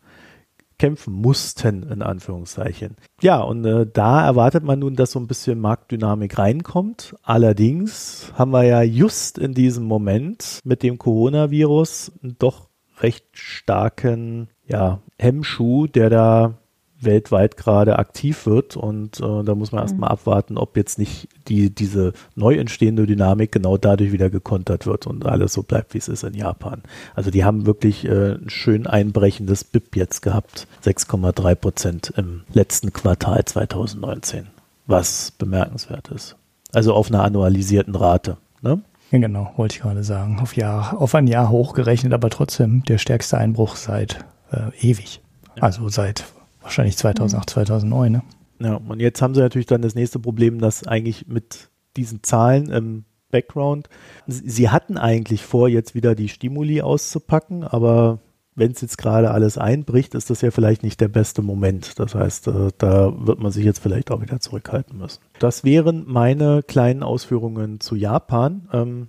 kämpfen mussten, in Anführungszeichen. Ja, und äh, da erwartet man nun, dass so ein bisschen Marktdynamik reinkommt. Allerdings haben wir ja just in diesem Moment mit dem Coronavirus doch recht starken ja, Hemmschuh, der da weltweit gerade aktiv wird. Und äh, da muss man erstmal mhm. abwarten, ob jetzt nicht die, diese neu entstehende Dynamik genau dadurch wieder gekontert wird und alles so bleibt, wie es ist in Japan. Also die haben wirklich äh, ein schön einbrechendes BIP jetzt gehabt. 6,3 Prozent im letzten Quartal 2019, was bemerkenswert ist. Also auf einer annualisierten Rate. Ne?
Ja, genau, wollte ich gerade sagen. Auf, Jahr, auf ein Jahr hochgerechnet, aber trotzdem der stärkste Einbruch seit äh, ewig. Also seit Wahrscheinlich 2008, 2009, ne?
Ja, und jetzt haben sie natürlich dann das nächste Problem, dass eigentlich mit diesen Zahlen im Background, sie hatten eigentlich vor, jetzt wieder die Stimuli auszupacken, aber wenn es jetzt gerade alles einbricht, ist das ja vielleicht nicht der beste Moment. Das heißt, äh, da wird man sich jetzt vielleicht auch wieder zurückhalten müssen. Das wären meine kleinen Ausführungen zu Japan. Ähm,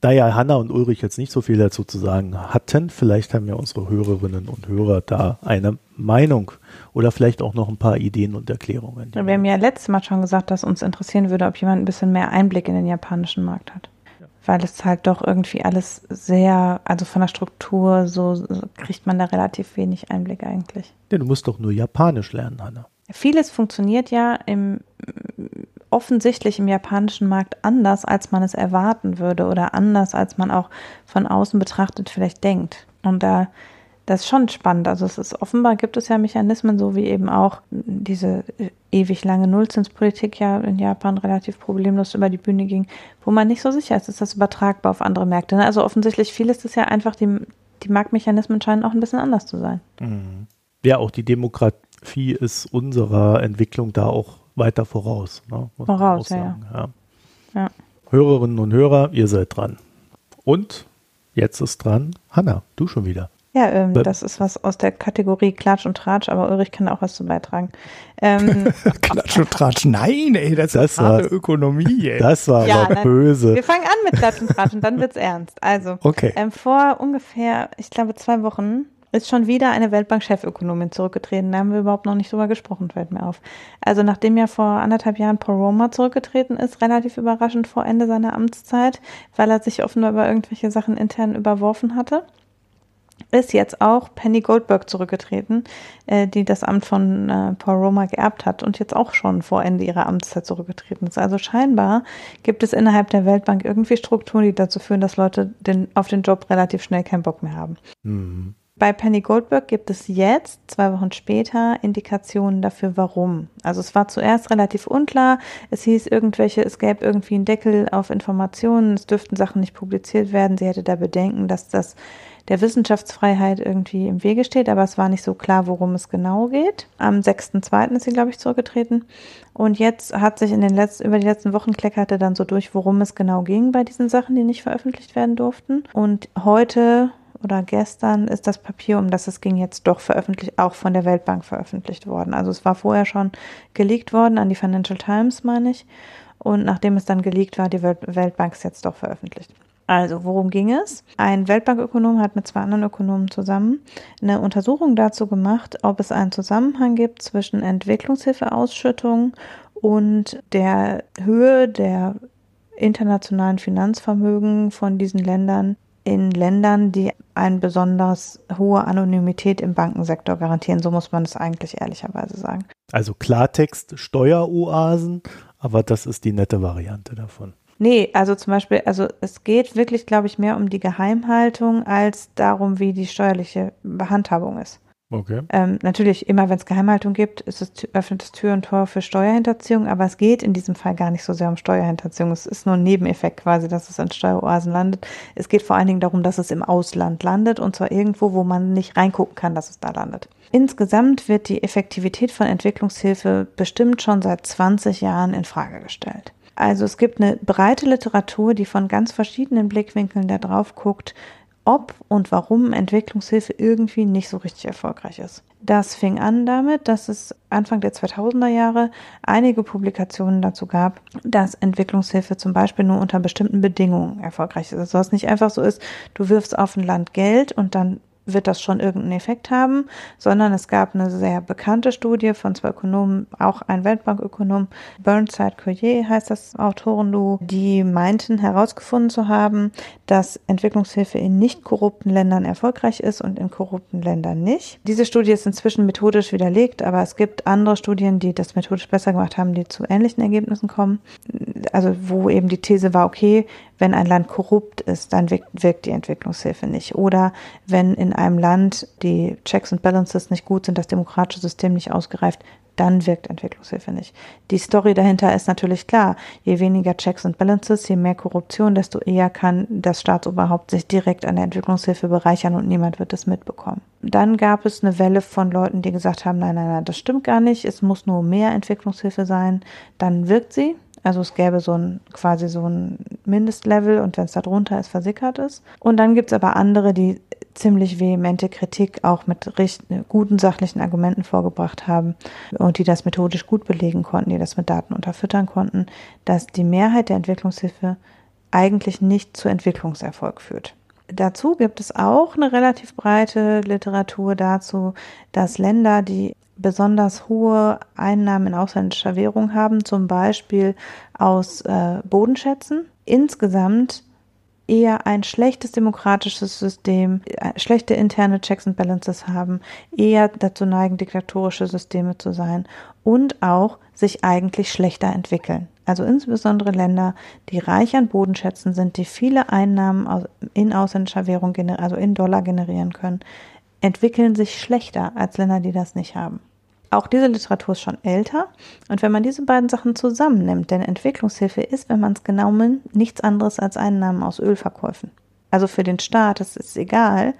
da ja Hanna und Ulrich jetzt nicht so viel dazu zu sagen hatten, vielleicht haben ja unsere Hörerinnen und Hörer da eine Meinung oder vielleicht auch noch ein paar Ideen und Erklärungen.
Wir haben ja letztes Mal schon gesagt, dass uns interessieren würde, ob jemand ein bisschen mehr Einblick in den japanischen Markt hat. Ja. Weil es halt doch irgendwie alles sehr, also von der Struktur, so, so kriegt man da relativ wenig Einblick eigentlich.
Ja, du musst doch nur Japanisch lernen, Hanna.
Vieles funktioniert ja im offensichtlich im japanischen Markt anders, als man es erwarten würde oder anders, als man auch von außen betrachtet vielleicht denkt. Und da das ist schon spannend. Also es ist offenbar gibt es ja Mechanismen, so wie eben auch diese ewig lange Nullzinspolitik ja in Japan relativ problemlos über die Bühne ging, wo man nicht so sicher ist, ist das übertragbar auf andere Märkte. Ne? Also offensichtlich vieles ist ja einfach, die, die Marktmechanismen scheinen auch ein bisschen anders zu sein.
Mhm. Ja, auch die Demografie ist unserer Entwicklung da auch weiter voraus. Ne?
voraus, ja, ja.
ja. Hörerinnen und Hörer, ihr seid dran. Und jetzt ist dran Hanna, du schon wieder.
Ja, ähm, das ist was aus der Kategorie Klatsch und Tratsch, aber Ulrich kann auch was zu beitragen. Ähm,
Klatsch und Tratsch, nein, ey, das, das ist harte Ökonomie, ey.
Das war ja, aber nein, böse.
Wir fangen an mit Klatsch und Tratsch und dann wird's ernst. Also,
okay.
ähm, vor ungefähr, ich glaube, zwei Wochen ist schon wieder eine Weltbank-Chefökonomin zurückgetreten. Da haben wir überhaupt noch nicht drüber gesprochen, fällt mir auf. Also nachdem ja vor anderthalb Jahren Paul Roma zurückgetreten ist, relativ überraschend vor Ende seiner Amtszeit, weil er sich offenbar über irgendwelche Sachen intern überworfen hatte, ist jetzt auch Penny Goldberg zurückgetreten, äh, die das Amt von äh, Paul Roma geerbt hat und jetzt auch schon vor Ende ihrer Amtszeit zurückgetreten ist. Also scheinbar gibt es innerhalb der Weltbank irgendwie Strukturen, die dazu führen, dass Leute den, auf den Job relativ schnell keinen Bock mehr haben. Mhm. Bei Penny Goldberg gibt es jetzt, zwei Wochen später, Indikationen dafür, warum. Also es war zuerst relativ unklar. Es hieß irgendwelche, es gäbe irgendwie einen Deckel auf Informationen, es dürften Sachen nicht publiziert werden. Sie hätte da Bedenken, dass das der Wissenschaftsfreiheit irgendwie im Wege steht, aber es war nicht so klar, worum es genau geht. Am 6.2. ist sie, glaube ich, zurückgetreten. Und jetzt hat sich in den letzten, über die letzten Wochen kleckerte dann so durch, worum es genau ging bei diesen Sachen, die nicht veröffentlicht werden durften. Und heute oder gestern ist das Papier, um das es ging, jetzt doch veröffentlicht, auch von der Weltbank veröffentlicht worden. Also es war vorher schon geleakt worden an die Financial Times, meine ich. Und nachdem es dann geleakt war, die Weltbank ist jetzt doch veröffentlicht. Also, worum ging es? Ein Weltbankökonom hat mit zwei anderen Ökonomen zusammen eine Untersuchung dazu gemacht, ob es einen Zusammenhang gibt zwischen Entwicklungshilfeausschüttung und der Höhe der internationalen Finanzvermögen von diesen Ländern in Ländern, die eine besonders hohe Anonymität im Bankensektor garantieren. So muss man es eigentlich ehrlicherweise sagen.
Also Klartext Steueroasen, aber das ist die nette Variante davon.
Nee, also zum Beispiel, also es geht wirklich, glaube ich, mehr um die Geheimhaltung als darum, wie die steuerliche Behandhabung ist.
Okay.
Ähm, natürlich, immer wenn es Geheimhaltung gibt, ist es, öffnet es Tür und Tor für Steuerhinterziehung, aber es geht in diesem Fall gar nicht so sehr um Steuerhinterziehung. Es ist nur ein Nebeneffekt quasi, dass es in Steueroasen landet. Es geht vor allen Dingen darum, dass es im Ausland landet und zwar irgendwo, wo man nicht reingucken kann, dass es da landet. Insgesamt wird die Effektivität von Entwicklungshilfe bestimmt schon seit 20 Jahren in Frage gestellt. Also es gibt eine breite Literatur, die von ganz verschiedenen Blickwinkeln da drauf guckt, ob und warum Entwicklungshilfe irgendwie nicht so richtig erfolgreich ist. Das fing an damit, dass es Anfang der 2000er Jahre einige Publikationen dazu gab, dass Entwicklungshilfe zum Beispiel nur unter bestimmten Bedingungen erfolgreich ist. Also dass es nicht einfach so ist, du wirfst auf ein Land Geld und dann wird das schon irgendeinen Effekt haben, sondern es gab eine sehr bekannte Studie von zwei Ökonomen, auch ein Weltbankökonom, Burnside Collier heißt das Autorenduo, die meinten herausgefunden zu haben, dass Entwicklungshilfe in nicht korrupten Ländern erfolgreich ist und in korrupten Ländern nicht. Diese Studie ist inzwischen methodisch widerlegt, aber es gibt andere Studien, die das methodisch besser gemacht haben, die zu ähnlichen Ergebnissen kommen. Also wo eben die These war, okay, wenn ein Land korrupt ist, dann wirkt, die Entwicklungshilfe nicht. Oder wenn in einem Land die Checks and Balances nicht gut sind, das demokratische System nicht ausgereift, dann wirkt Entwicklungshilfe nicht. Die Story dahinter ist natürlich klar. Je weniger Checks and Balances, je mehr Korruption, desto eher kann das Staatsoberhaupt sich direkt an der Entwicklungshilfe bereichern und niemand wird es mitbekommen. Dann gab es eine Welle von Leuten, die gesagt haben, nein, nein, nein, das stimmt gar nicht. Es muss nur mehr Entwicklungshilfe sein. Dann wirkt sie. Also es gäbe so ein quasi so ein Mindestlevel und wenn es da drunter ist, versickert ist. Und dann gibt es aber andere, die ziemlich vehemente Kritik auch mit richt guten sachlichen Argumenten vorgebracht haben und die das methodisch gut belegen konnten, die das mit Daten unterfüttern konnten, dass die Mehrheit der Entwicklungshilfe eigentlich nicht zu Entwicklungserfolg führt. Dazu gibt es auch eine relativ breite Literatur dazu, dass Länder, die besonders hohe Einnahmen in ausländischer Währung haben, zum Beispiel aus äh, Bodenschätzen, insgesamt eher ein schlechtes demokratisches System, äh, schlechte interne Checks and Balances haben, eher dazu neigen, diktatorische Systeme zu sein und auch sich eigentlich schlechter entwickeln. Also insbesondere Länder, die reich an Bodenschätzen sind, die viele Einnahmen in ausländischer Währung, also in Dollar generieren können, entwickeln sich schlechter als Länder, die das nicht haben. Auch diese Literatur ist schon älter. Und wenn man diese beiden Sachen zusammennimmt, denn Entwicklungshilfe ist, wenn man es genau nimmt, nichts anderes als Einnahmen aus Ölverkäufen. Also für den Staat ist es egal,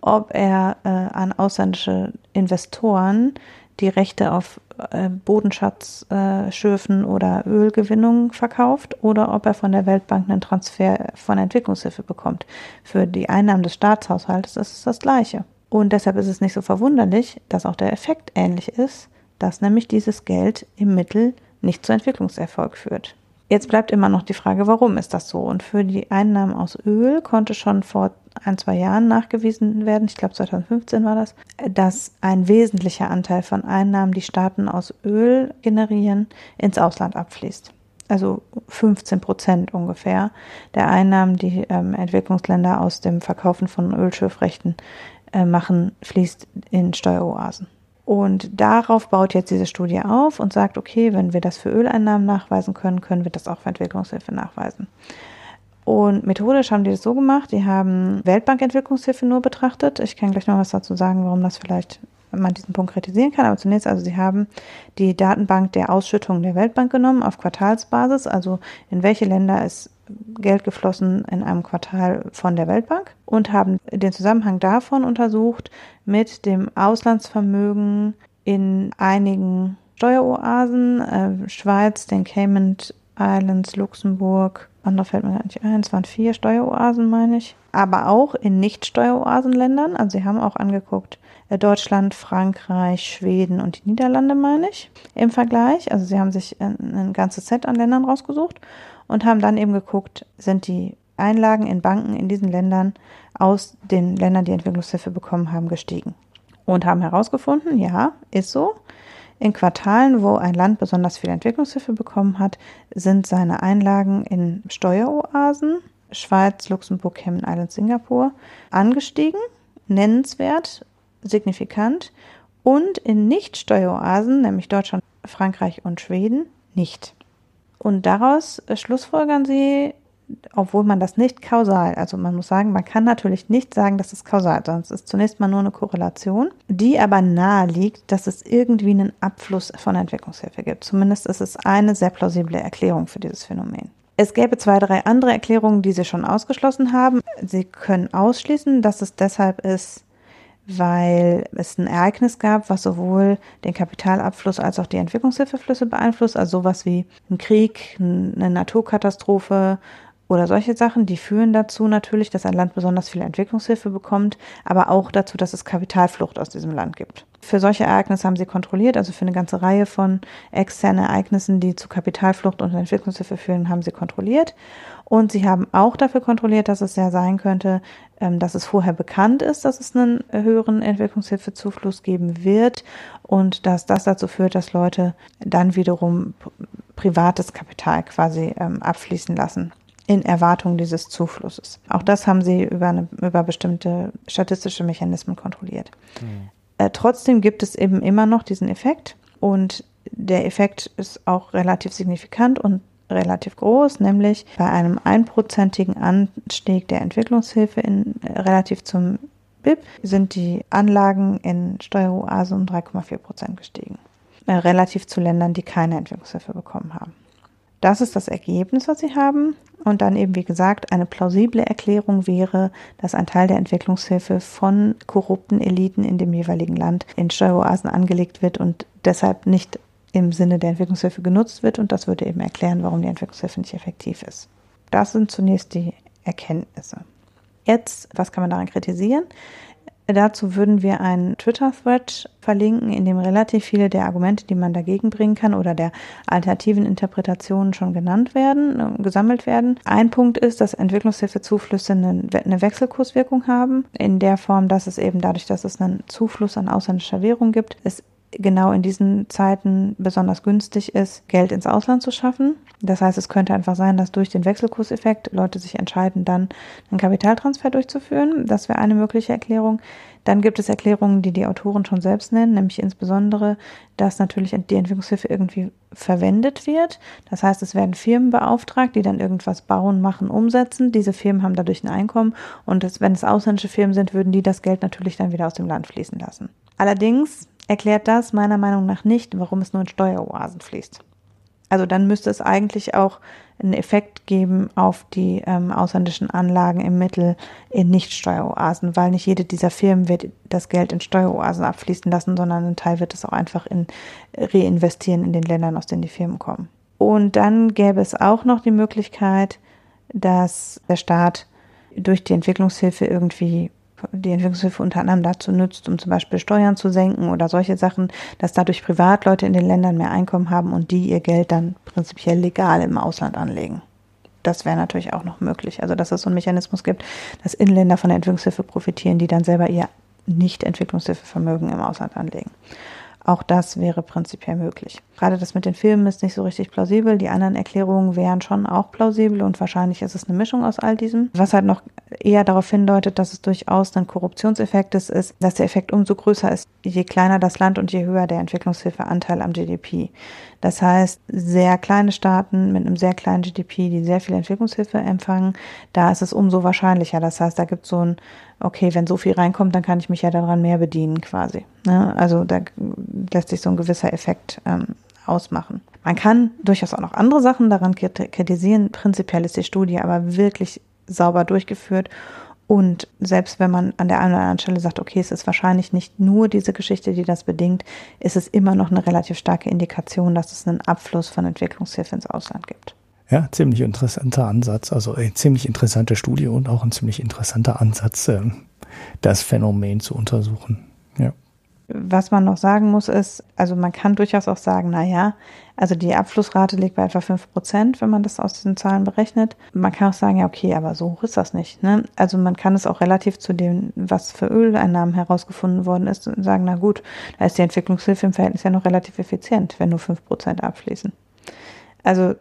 ob er äh, an ausländische Investoren die Rechte auf äh, Bodenschatzschürfen äh, oder Ölgewinnung verkauft oder ob er von der Weltbank einen Transfer von Entwicklungshilfe bekommt. Für die Einnahmen des Staatshaushaltes ist es das Gleiche. Und deshalb ist es nicht so verwunderlich, dass auch der Effekt ähnlich ist, dass nämlich dieses Geld im Mittel nicht zu Entwicklungserfolg führt. Jetzt bleibt immer noch die Frage, warum ist das so? Und für die Einnahmen aus Öl konnte schon vor ein, zwei Jahren nachgewiesen werden, ich glaube 2015 war das, dass ein wesentlicher Anteil von Einnahmen, die Staaten aus Öl generieren, ins Ausland abfließt. Also 15 Prozent ungefähr der Einnahmen, die ähm, Entwicklungsländer aus dem Verkaufen von Ölschiffrechten äh, machen, fließt in Steueroasen. Und darauf baut jetzt diese Studie auf und sagt, okay, wenn wir das für Öleinnahmen nachweisen können, können wir das auch für Entwicklungshilfe nachweisen. Und methodisch haben die das so gemacht, die haben Weltbank-Entwicklungshilfe nur betrachtet. Ich kann gleich noch was dazu sagen, warum das vielleicht man diesen Punkt kritisieren kann. Aber zunächst, also sie haben die Datenbank der Ausschüttung der Weltbank genommen auf Quartalsbasis, also in welche Länder ist Geld geflossen in einem Quartal von der Weltbank und haben den Zusammenhang davon untersucht mit dem Auslandsvermögen in einigen Steueroasen, äh, Schweiz, den Cayman Islands, Luxemburg, andere fällt mir gar nicht ein, es waren vier Steueroasen, meine ich, aber auch in Nicht-Steueroasenländern. Also sie haben auch angeguckt äh, Deutschland, Frankreich, Schweden und die Niederlande, meine ich, im Vergleich. Also sie haben sich ein, ein ganzes Set an Ländern rausgesucht und haben dann eben geguckt, sind die Einlagen in Banken in diesen Ländern aus den Ländern, die Entwicklungshilfe bekommen haben, gestiegen. Und haben herausgefunden, ja, ist so. In Quartalen, wo ein Land besonders viel Entwicklungshilfe bekommen hat, sind seine Einlagen in Steueroasen, Schweiz, Luxemburg, Cayman Islands, Singapur, angestiegen, nennenswert, signifikant, und in Nicht-Steueroasen, nämlich Deutschland, Frankreich und Schweden, nicht. Und daraus schlussfolgern sie, obwohl man das nicht kausal, also man muss sagen, man kann natürlich nicht sagen, dass es kausal, es ist zunächst mal nur eine Korrelation, die aber nahe liegt, dass es irgendwie einen Abfluss von Entwicklungshilfe gibt. Zumindest ist es eine sehr plausible Erklärung für dieses Phänomen. Es gäbe zwei, drei andere Erklärungen, die sie schon ausgeschlossen haben. Sie können ausschließen, dass es deshalb ist, weil es ein Ereignis gab, was sowohl den Kapitalabfluss als auch die Entwicklungshilfeflüsse beeinflusst, also sowas wie ein Krieg, eine Naturkatastrophe oder solche Sachen, die führen dazu natürlich, dass ein Land besonders viel Entwicklungshilfe bekommt, aber auch dazu, dass es Kapitalflucht aus diesem Land gibt. Für solche Ereignisse haben sie kontrolliert, also für eine ganze Reihe von externen Ereignissen, die zu Kapitalflucht und Entwicklungshilfe führen, haben sie kontrolliert. Und sie haben auch dafür kontrolliert, dass es ja sein könnte, ähm, dass es vorher bekannt ist, dass es einen höheren Entwicklungshilfezufluss geben wird und dass das dazu führt, dass Leute dann wiederum privates Kapital quasi ähm, abfließen lassen in Erwartung dieses Zuflusses. Auch das haben sie über, eine, über bestimmte statistische Mechanismen kontrolliert. Mhm. Äh, trotzdem gibt es eben immer noch diesen Effekt und der Effekt ist auch relativ signifikant und relativ groß, nämlich bei einem einprozentigen Anstieg der Entwicklungshilfe in, äh, relativ zum BIP sind die Anlagen in Steueroasen um 3,4 Prozent gestiegen. Äh, relativ zu Ländern, die keine Entwicklungshilfe bekommen haben. Das ist das Ergebnis, was sie haben. Und dann eben, wie gesagt, eine plausible Erklärung wäre, dass ein Teil der Entwicklungshilfe von korrupten Eliten in dem jeweiligen Land in Steueroasen angelegt wird und deshalb nicht im Sinne der Entwicklungshilfe genutzt wird. Und das würde eben erklären, warum die Entwicklungshilfe nicht effektiv ist. Das sind zunächst die Erkenntnisse. Jetzt, was kann man daran kritisieren? Dazu würden wir einen Twitter-Thread verlinken, in dem relativ viele der Argumente, die man dagegen bringen kann oder der alternativen Interpretationen schon genannt werden, äh, gesammelt werden. Ein Punkt ist, dass Entwicklungshilfezuflüsse eine, eine Wechselkurswirkung haben, in der Form, dass es eben dadurch, dass es einen Zufluss an ausländischer Währung gibt, es genau in diesen Zeiten besonders günstig ist, Geld ins Ausland zu schaffen. Das heißt, es könnte einfach sein, dass durch den Wechselkurseffekt Leute sich entscheiden, dann einen Kapitaltransfer durchzuführen. Das wäre eine mögliche Erklärung. Dann gibt es Erklärungen, die die Autoren schon selbst nennen, nämlich insbesondere, dass natürlich die Entwicklungshilfe irgendwie verwendet wird. Das heißt, es werden Firmen beauftragt, die dann irgendwas bauen, machen, umsetzen. Diese Firmen haben dadurch ein Einkommen und das, wenn es ausländische Firmen sind, würden die das Geld natürlich dann wieder aus dem Land fließen lassen. Allerdings erklärt das meiner Meinung nach nicht, warum es nur in Steueroasen fließt. Also dann müsste es eigentlich auch einen Effekt geben auf die ähm, ausländischen Anlagen im Mittel in Nicht-Steueroasen, weil nicht jede dieser Firmen wird das Geld in Steueroasen abfließen lassen, sondern ein Teil wird es auch einfach in reinvestieren in den Ländern, aus denen die Firmen kommen. Und dann gäbe es auch noch die Möglichkeit, dass der Staat durch die Entwicklungshilfe irgendwie die Entwicklungshilfe unter anderem dazu nutzt, um zum Beispiel Steuern zu senken oder solche Sachen, dass dadurch Privatleute in den Ländern mehr Einkommen haben und die ihr Geld dann prinzipiell legal im Ausland anlegen. Das wäre natürlich auch noch möglich. Also, dass es so einen Mechanismus gibt, dass Inländer von der Entwicklungshilfe profitieren, die dann selber ihr Nicht-Entwicklungshilfevermögen im Ausland anlegen. Auch das wäre prinzipiell möglich. Gerade das mit den Filmen ist nicht so richtig plausibel. Die anderen Erklärungen wären schon auch plausibel und wahrscheinlich ist es eine Mischung aus all diesem. Was halt noch eher darauf hindeutet, dass es durchaus ein Korruptionseffekt ist, ist, dass der Effekt umso größer ist, je kleiner das Land und je höher der Entwicklungshilfeanteil am GDP. Das heißt, sehr kleine Staaten mit einem sehr kleinen GDP, die sehr viel Entwicklungshilfe empfangen, da ist es umso wahrscheinlicher. Das heißt, da gibt es so ein, okay, wenn so viel reinkommt, dann kann ich mich ja daran mehr bedienen quasi. Ne? Also da lässt sich so ein gewisser Effekt ähm, ausmachen. Man kann durchaus auch noch andere Sachen daran kritisieren. Prinzipiell ist die Studie aber wirklich sauber durchgeführt. Und selbst wenn man an der einen oder anderen Stelle sagt, okay, es ist wahrscheinlich nicht nur diese Geschichte, die das bedingt, ist es immer noch eine relativ starke Indikation, dass es einen Abfluss von Entwicklungshilfe ins Ausland gibt.
Ja, ziemlich interessanter Ansatz, also eine ziemlich interessante Studie und auch ein ziemlich interessanter Ansatz, ähm, das Phänomen zu untersuchen. Ja.
Was man noch sagen muss, ist, also man kann durchaus auch sagen, na ja, also die Abflussrate liegt bei etwa fünf Prozent, wenn man das aus diesen Zahlen berechnet. Man kann auch sagen, ja, okay, aber so hoch ist das nicht. Ne? Also man kann es auch relativ zu dem, was für Öleinnahmen herausgefunden worden ist, sagen, na gut, da ist die Entwicklungshilfe im Verhältnis ja noch relativ effizient, wenn nur fünf Prozent abfließen. Also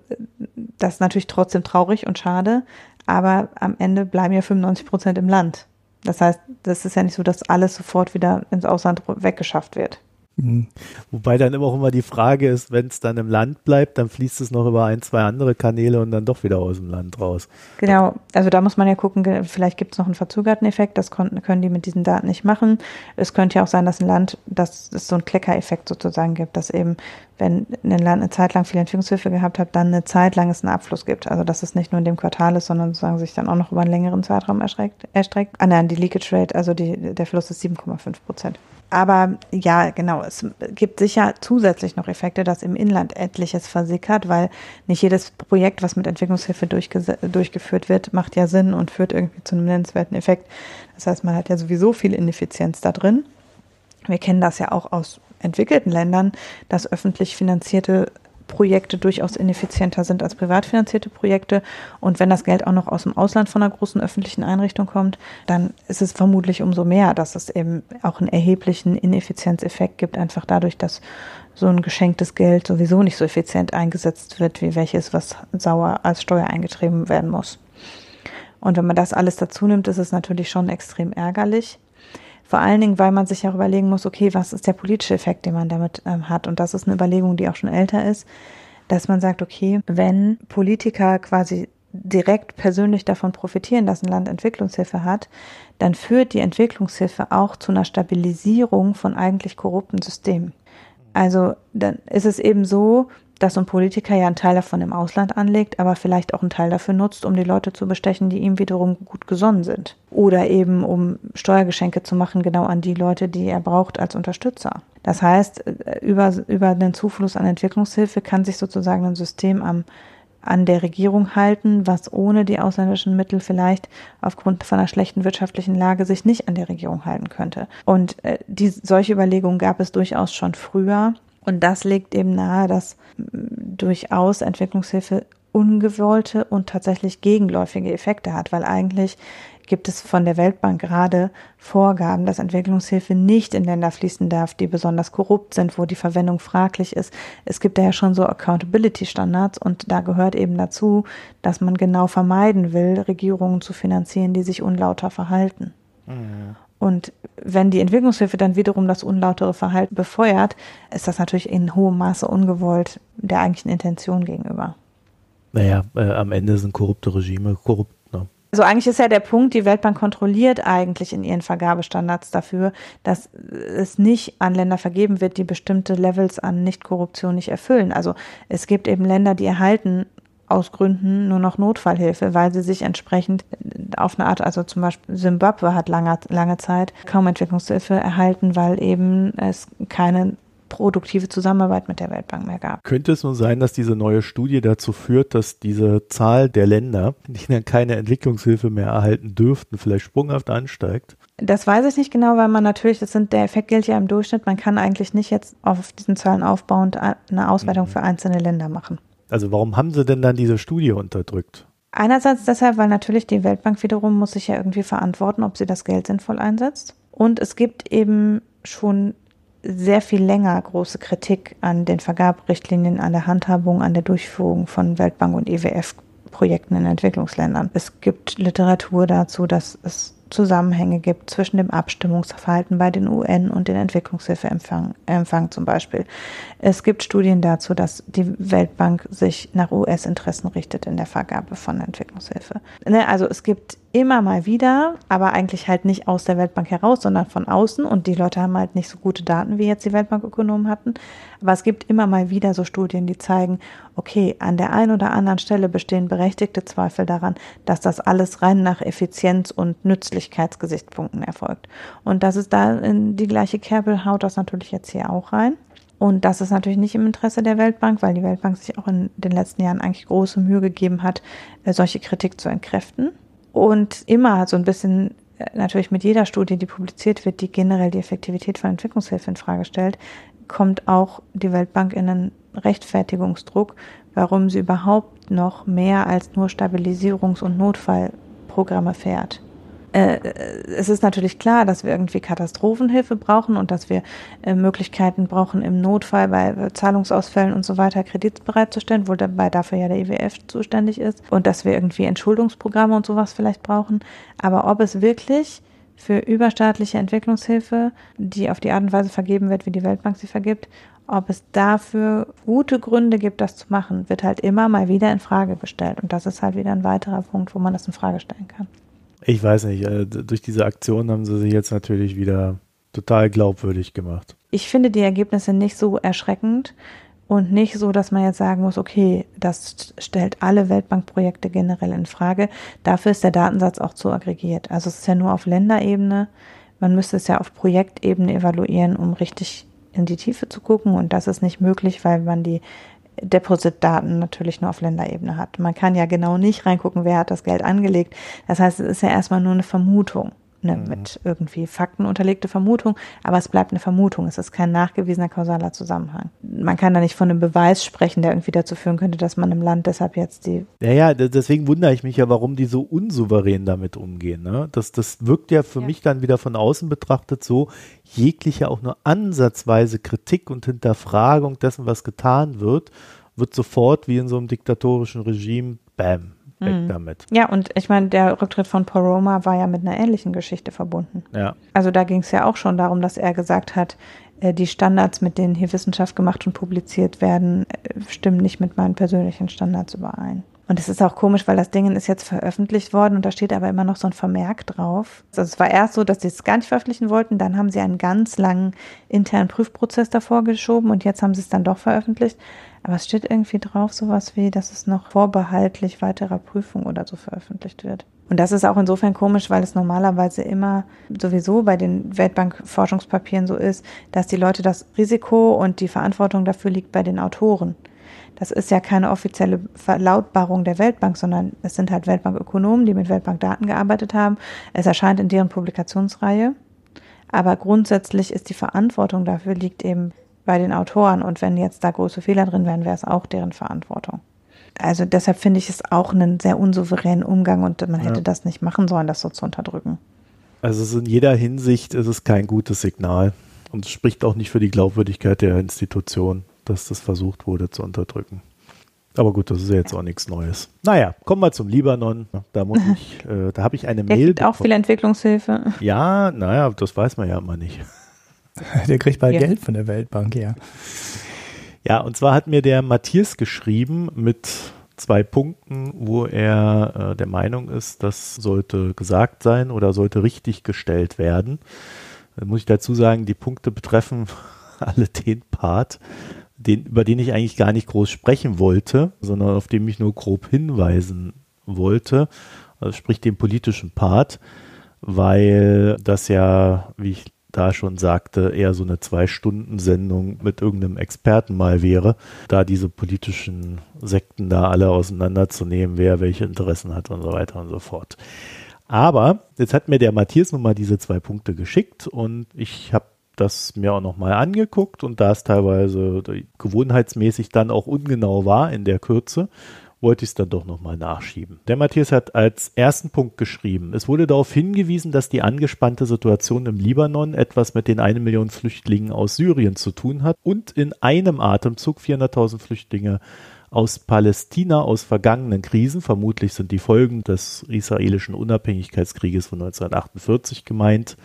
das ist natürlich trotzdem traurig und schade, aber am Ende bleiben ja 95 Prozent im Land. Das heißt, das ist ja nicht so, dass alles sofort wieder ins Ausland weggeschafft wird.
Mhm. Wobei dann immer auch immer die Frage ist, wenn es dann im Land bleibt, dann fließt es noch über ein, zwei andere Kanäle und dann doch wieder aus dem Land raus.
Genau, also da muss man ja gucken, vielleicht gibt es noch einen verzögerten Effekt, das können die mit diesen Daten nicht machen. Es könnte ja auch sein, dass ein Land, dass es so einen Kleckereffekt sozusagen gibt, dass eben, wenn ein Land eine Zeit lang viel Entwicklungshilfe gehabt hat, dann eine Zeit lang es einen Abfluss gibt. Also dass es nicht nur in dem Quartal ist, sondern sozusagen sich dann auch noch über einen längeren Zeitraum erstreckt. erstreckt. Ah nein, die Leakage Rate, also die, der Verlust ist 7,5 Prozent. Aber ja, genau, es gibt sicher zusätzlich noch Effekte, dass im Inland etliches versickert, weil nicht jedes Projekt, was mit Entwicklungshilfe durchgeführt wird, macht ja Sinn und führt irgendwie zu einem nennenswerten Effekt. Das heißt, man hat ja sowieso viel Ineffizienz da drin. Wir kennen das ja auch aus entwickelten Ländern, dass öffentlich finanzierte Projekte durchaus ineffizienter sind als privat finanzierte Projekte. Und wenn das Geld auch noch aus dem Ausland von einer großen öffentlichen Einrichtung kommt, dann ist es vermutlich umso mehr, dass es eben auch einen erheblichen Ineffizienzeffekt gibt, einfach dadurch, dass so ein geschenktes Geld sowieso nicht so effizient eingesetzt wird, wie welches, was sauer als Steuer eingetrieben werden muss. Und wenn man das alles dazu nimmt, ist es natürlich schon extrem ärgerlich. Vor allen Dingen, weil man sich auch überlegen muss, okay, was ist der politische Effekt, den man damit ähm, hat? Und das ist eine Überlegung, die auch schon älter ist, dass man sagt, okay, wenn Politiker quasi direkt persönlich davon profitieren, dass ein Land Entwicklungshilfe hat, dann führt die Entwicklungshilfe auch zu einer Stabilisierung von eigentlich korrupten Systemen. Also dann ist es eben so, dass ein Politiker ja einen Teil davon im Ausland anlegt, aber vielleicht auch einen Teil dafür nutzt, um die Leute zu bestechen, die ihm wiederum gut gesonnen sind. Oder eben um Steuergeschenke zu machen, genau an die Leute, die er braucht als Unterstützer. Das heißt, über, über den Zufluss an Entwicklungshilfe kann sich sozusagen ein System am an der Regierung halten, was ohne die ausländischen Mittel vielleicht aufgrund von einer schlechten wirtschaftlichen Lage sich nicht an der Regierung halten könnte. Und äh, die, solche Überlegungen gab es durchaus schon früher. Und das legt eben nahe, dass durchaus Entwicklungshilfe ungewollte und tatsächlich gegenläufige Effekte hat, weil eigentlich gibt es von der Weltbank gerade Vorgaben, dass Entwicklungshilfe nicht in Länder fließen darf, die besonders korrupt sind, wo die Verwendung fraglich ist. Es gibt ja schon so Accountability-Standards und da gehört eben dazu, dass man genau vermeiden will, Regierungen zu finanzieren, die sich unlauter verhalten. Mhm. Und wenn die Entwicklungshilfe dann wiederum das unlautere Verhalten befeuert, ist das natürlich in hohem Maße ungewollt der eigentlichen Intention gegenüber.
Naja, äh, am Ende sind korrupte Regime korrupt. Ne?
Also eigentlich ist ja der Punkt, die Weltbank kontrolliert eigentlich in ihren Vergabestandards dafür, dass es nicht an Länder vergeben wird, die bestimmte Levels an Nichtkorruption nicht erfüllen. Also es gibt eben Länder, die erhalten aus Gründen nur noch Notfallhilfe, weil sie sich entsprechend auf eine Art, also zum Beispiel Simbabwe hat lange, lange Zeit kaum Entwicklungshilfe erhalten, weil eben es keine produktive Zusammenarbeit mit der Weltbank mehr gab.
Könnte es nun sein, dass diese neue Studie dazu führt, dass diese Zahl der Länder, die dann keine Entwicklungshilfe mehr erhalten dürften, vielleicht sprunghaft ansteigt?
Das weiß ich nicht genau, weil man natürlich, das sind, der Effekt gilt ja im Durchschnitt, man kann eigentlich nicht jetzt auf diesen Zahlen aufbauend eine Auswertung mhm. für einzelne Länder machen.
Also warum haben sie denn dann diese Studie unterdrückt?
Einerseits deshalb, weil natürlich die Weltbank wiederum muss sich ja irgendwie verantworten, ob sie das Geld sinnvoll einsetzt. Und es gibt eben schon sehr viel länger große Kritik an den Vergaberichtlinien, an der Handhabung, an der Durchführung von Weltbank und EWF-Projekten in Entwicklungsländern. Es gibt Literatur dazu, dass es Zusammenhänge gibt zwischen dem Abstimmungsverhalten bei den UN und den Entwicklungshilfeempfang Empfang zum Beispiel. Es gibt Studien dazu, dass die Weltbank sich nach US-Interessen richtet in der Vergabe von Entwicklungshilfe. Ne, also es gibt immer mal wieder, aber eigentlich halt nicht aus der Weltbank heraus, sondern von außen. Und die Leute haben halt nicht so gute Daten, wie jetzt die Weltbankökonomen hatten. Aber es gibt immer mal wieder so Studien, die zeigen, okay, an der einen oder anderen Stelle bestehen berechtigte Zweifel daran, dass das alles rein nach Effizienz und Nützlichkeitsgesichtspunkten erfolgt. Und das ist da in die gleiche Kerbe haut das natürlich jetzt hier auch rein. Und das ist natürlich nicht im Interesse der Weltbank, weil die Weltbank sich auch in den letzten Jahren eigentlich große Mühe gegeben hat, solche Kritik zu entkräften und immer so ein bisschen äh, natürlich mit jeder Studie, die publiziert wird, die generell die Effektivität von Entwicklungshilfe in Frage stellt, kommt auch die Weltbank in einen Rechtfertigungsdruck, warum sie überhaupt noch mehr als nur Stabilisierungs- und Notfallprogramme fährt äh, es ist natürlich klar, dass wir irgendwie Katastrophenhilfe brauchen und dass wir äh, Möglichkeiten brauchen, im Notfall bei Zahlungsausfällen und so weiter Kredit bereitzustellen, wo dabei dafür ja der IWF zuständig ist und dass wir irgendwie Entschuldungsprogramme und sowas vielleicht brauchen. Aber ob es wirklich für überstaatliche Entwicklungshilfe, die auf die Art und Weise vergeben wird, wie die Weltbank sie vergibt, ob es dafür gute Gründe gibt, das zu machen, wird halt immer mal wieder in Frage gestellt. Und das ist halt wieder ein weiterer Punkt, wo man das in Frage stellen kann.
Ich weiß nicht, äh, durch diese Aktion haben sie sich jetzt natürlich wieder total glaubwürdig gemacht.
Ich finde die Ergebnisse nicht so erschreckend und nicht so, dass man jetzt sagen muss, okay, das stellt alle Weltbankprojekte generell in Frage. Dafür ist der Datensatz auch zu aggregiert. Also es ist ja nur auf Länderebene. Man müsste es ja auf Projektebene evaluieren, um richtig in die Tiefe zu gucken. Und das ist nicht möglich, weil man die Deposit-Daten natürlich nur auf Länderebene hat. Man kann ja genau nicht reingucken, wer hat das Geld angelegt. Das heißt, es ist ja erstmal nur eine Vermutung. Ne, mhm. mit irgendwie Fakten unterlegte Vermutung, aber es bleibt eine Vermutung, es ist kein nachgewiesener kausaler Zusammenhang. Man kann da nicht von einem Beweis sprechen, der irgendwie dazu führen könnte, dass man im Land deshalb jetzt die.
Ja, ja, deswegen wundere ich mich ja, warum die so unsouverän damit umgehen. Ne? Das, das wirkt ja für ja. mich dann wieder von außen betrachtet so, jegliche auch nur ansatzweise Kritik und Hinterfragung dessen, was getan wird, wird sofort wie in so einem diktatorischen Regime, bam, weg mhm. damit.
Ja, und ich meine, der Rücktritt von Paul Roma war ja mit einer ähnlichen Geschichte verbunden.
Ja.
Also da ging es ja auch schon darum, dass er gesagt hat, äh, die Standards, mit denen hier Wissenschaft gemacht und publiziert werden, äh, stimmen nicht mit meinen persönlichen Standards überein. Und es ist auch komisch, weil das Ding ist jetzt veröffentlicht worden und da steht aber immer noch so ein Vermerk drauf. Also es war erst so, dass sie es gar nicht veröffentlichen wollten, dann haben sie einen ganz langen internen Prüfprozess davor geschoben und jetzt haben sie es dann doch veröffentlicht. Aber es steht irgendwie drauf, sowas wie, dass es noch vorbehaltlich weiterer Prüfung oder so veröffentlicht wird. Und das ist auch insofern komisch, weil es normalerweise immer sowieso bei den Weltbank-Forschungspapieren so ist, dass die Leute das Risiko und die Verantwortung dafür liegt bei den Autoren. Das ist ja keine offizielle Verlautbarung der Weltbank, sondern es sind halt Weltbankökonomen, die mit Weltbankdaten gearbeitet haben. Es erscheint in deren Publikationsreihe. Aber grundsätzlich ist die Verantwortung dafür liegt eben bei den Autoren. Und wenn jetzt da große Fehler drin wären, wäre es auch deren Verantwortung. Also deshalb finde ich es auch einen sehr unsouveränen Umgang und man hätte ja. das nicht machen sollen, das so zu unterdrücken.
Also in jeder Hinsicht ist es kein gutes Signal und es spricht auch nicht für die Glaubwürdigkeit der Institution, dass das versucht wurde zu unterdrücken. Aber gut, das ist ja jetzt auch nichts Neues. Naja, kommen wir zum Libanon. Da muss ich, äh, da habe ich eine
Der
Mail.
Gibt auch viel Entwicklungshilfe.
Ja, naja, das weiß man ja immer nicht.
Der kriegt bald ja. Geld von der Weltbank, ja.
Ja, und zwar hat mir der Matthias geschrieben mit zwei Punkten, wo er äh, der Meinung ist, das sollte gesagt sein oder sollte richtig gestellt werden. Da muss ich dazu sagen, die Punkte betreffen alle den Part, den, über den ich eigentlich gar nicht groß sprechen wollte, sondern auf den ich nur grob hinweisen wollte, also sprich den politischen Part, weil das ja, wie ich da schon sagte, eher so eine Zwei-Stunden-Sendung mit irgendeinem Experten mal wäre, da diese politischen Sekten da alle auseinanderzunehmen, wer welche Interessen hat und so weiter und so fort. Aber jetzt hat mir der Matthias nun mal diese zwei Punkte geschickt und ich habe das mir auch nochmal angeguckt und da es teilweise gewohnheitsmäßig dann auch ungenau war in der Kürze, wollte ich es dann doch nochmal nachschieben. Der Matthias hat als ersten Punkt geschrieben, es wurde darauf hingewiesen, dass die angespannte Situation im Libanon etwas mit den eine Million Flüchtlingen aus Syrien zu tun hat und in einem Atemzug 400.000 Flüchtlinge aus Palästina aus vergangenen Krisen, vermutlich sind die Folgen des israelischen Unabhängigkeitskrieges von 1948 gemeint,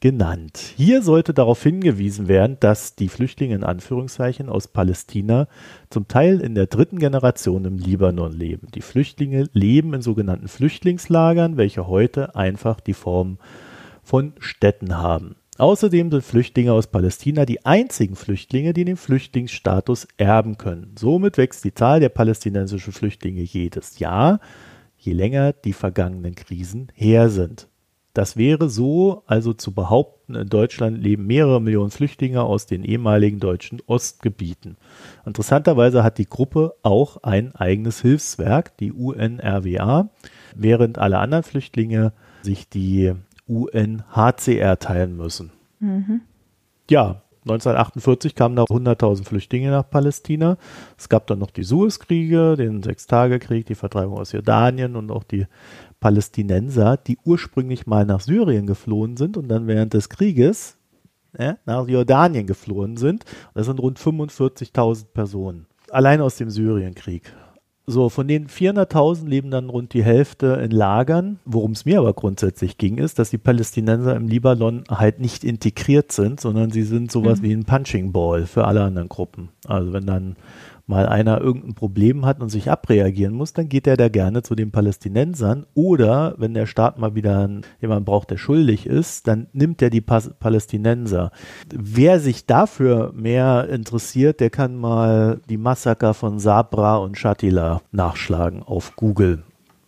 genannt. Hier sollte darauf hingewiesen werden, dass die Flüchtlinge in Anführungszeichen aus Palästina zum Teil in der dritten Generation im Libanon leben. Die Flüchtlinge leben in sogenannten Flüchtlingslagern, welche heute einfach die Form von Städten haben. Außerdem sind Flüchtlinge aus Palästina die einzigen Flüchtlinge, die den Flüchtlingsstatus erben können. Somit wächst die Zahl der palästinensischen Flüchtlinge jedes Jahr, je länger die vergangenen Krisen her sind. Das wäre so, also zu behaupten, in Deutschland leben mehrere Millionen Flüchtlinge aus den ehemaligen deutschen Ostgebieten. Interessanterweise hat die Gruppe auch ein eigenes Hilfswerk, die UNRWA, während alle anderen Flüchtlinge sich die UNHCR teilen müssen. Mhm. Ja, 1948 kamen da 100.000 Flüchtlinge nach Palästina. Es gab dann noch die Suezkriege, den Sechstagekrieg, die Vertreibung aus Jordanien und auch die Palästinenser, die ursprünglich mal nach Syrien geflohen sind und dann während des Krieges ja, nach Jordanien geflohen sind. Das sind rund 45.000 Personen. Allein aus dem Syrienkrieg. So, von den 400.000 leben dann rund die Hälfte in Lagern. Worum es mir aber grundsätzlich ging, ist, dass die Palästinenser im Libanon halt nicht integriert sind, sondern sie sind sowas mhm. wie ein Punching Ball für alle anderen Gruppen. Also wenn dann mal einer irgendein Problem hat und sich abreagieren muss, dann geht er da gerne zu den Palästinensern. Oder wenn der Staat mal wieder jemanden braucht, der schuldig ist, dann nimmt er die Pas Palästinenser. Wer sich dafür mehr interessiert, der kann mal die Massaker von Sabra und Shatila nachschlagen auf Google.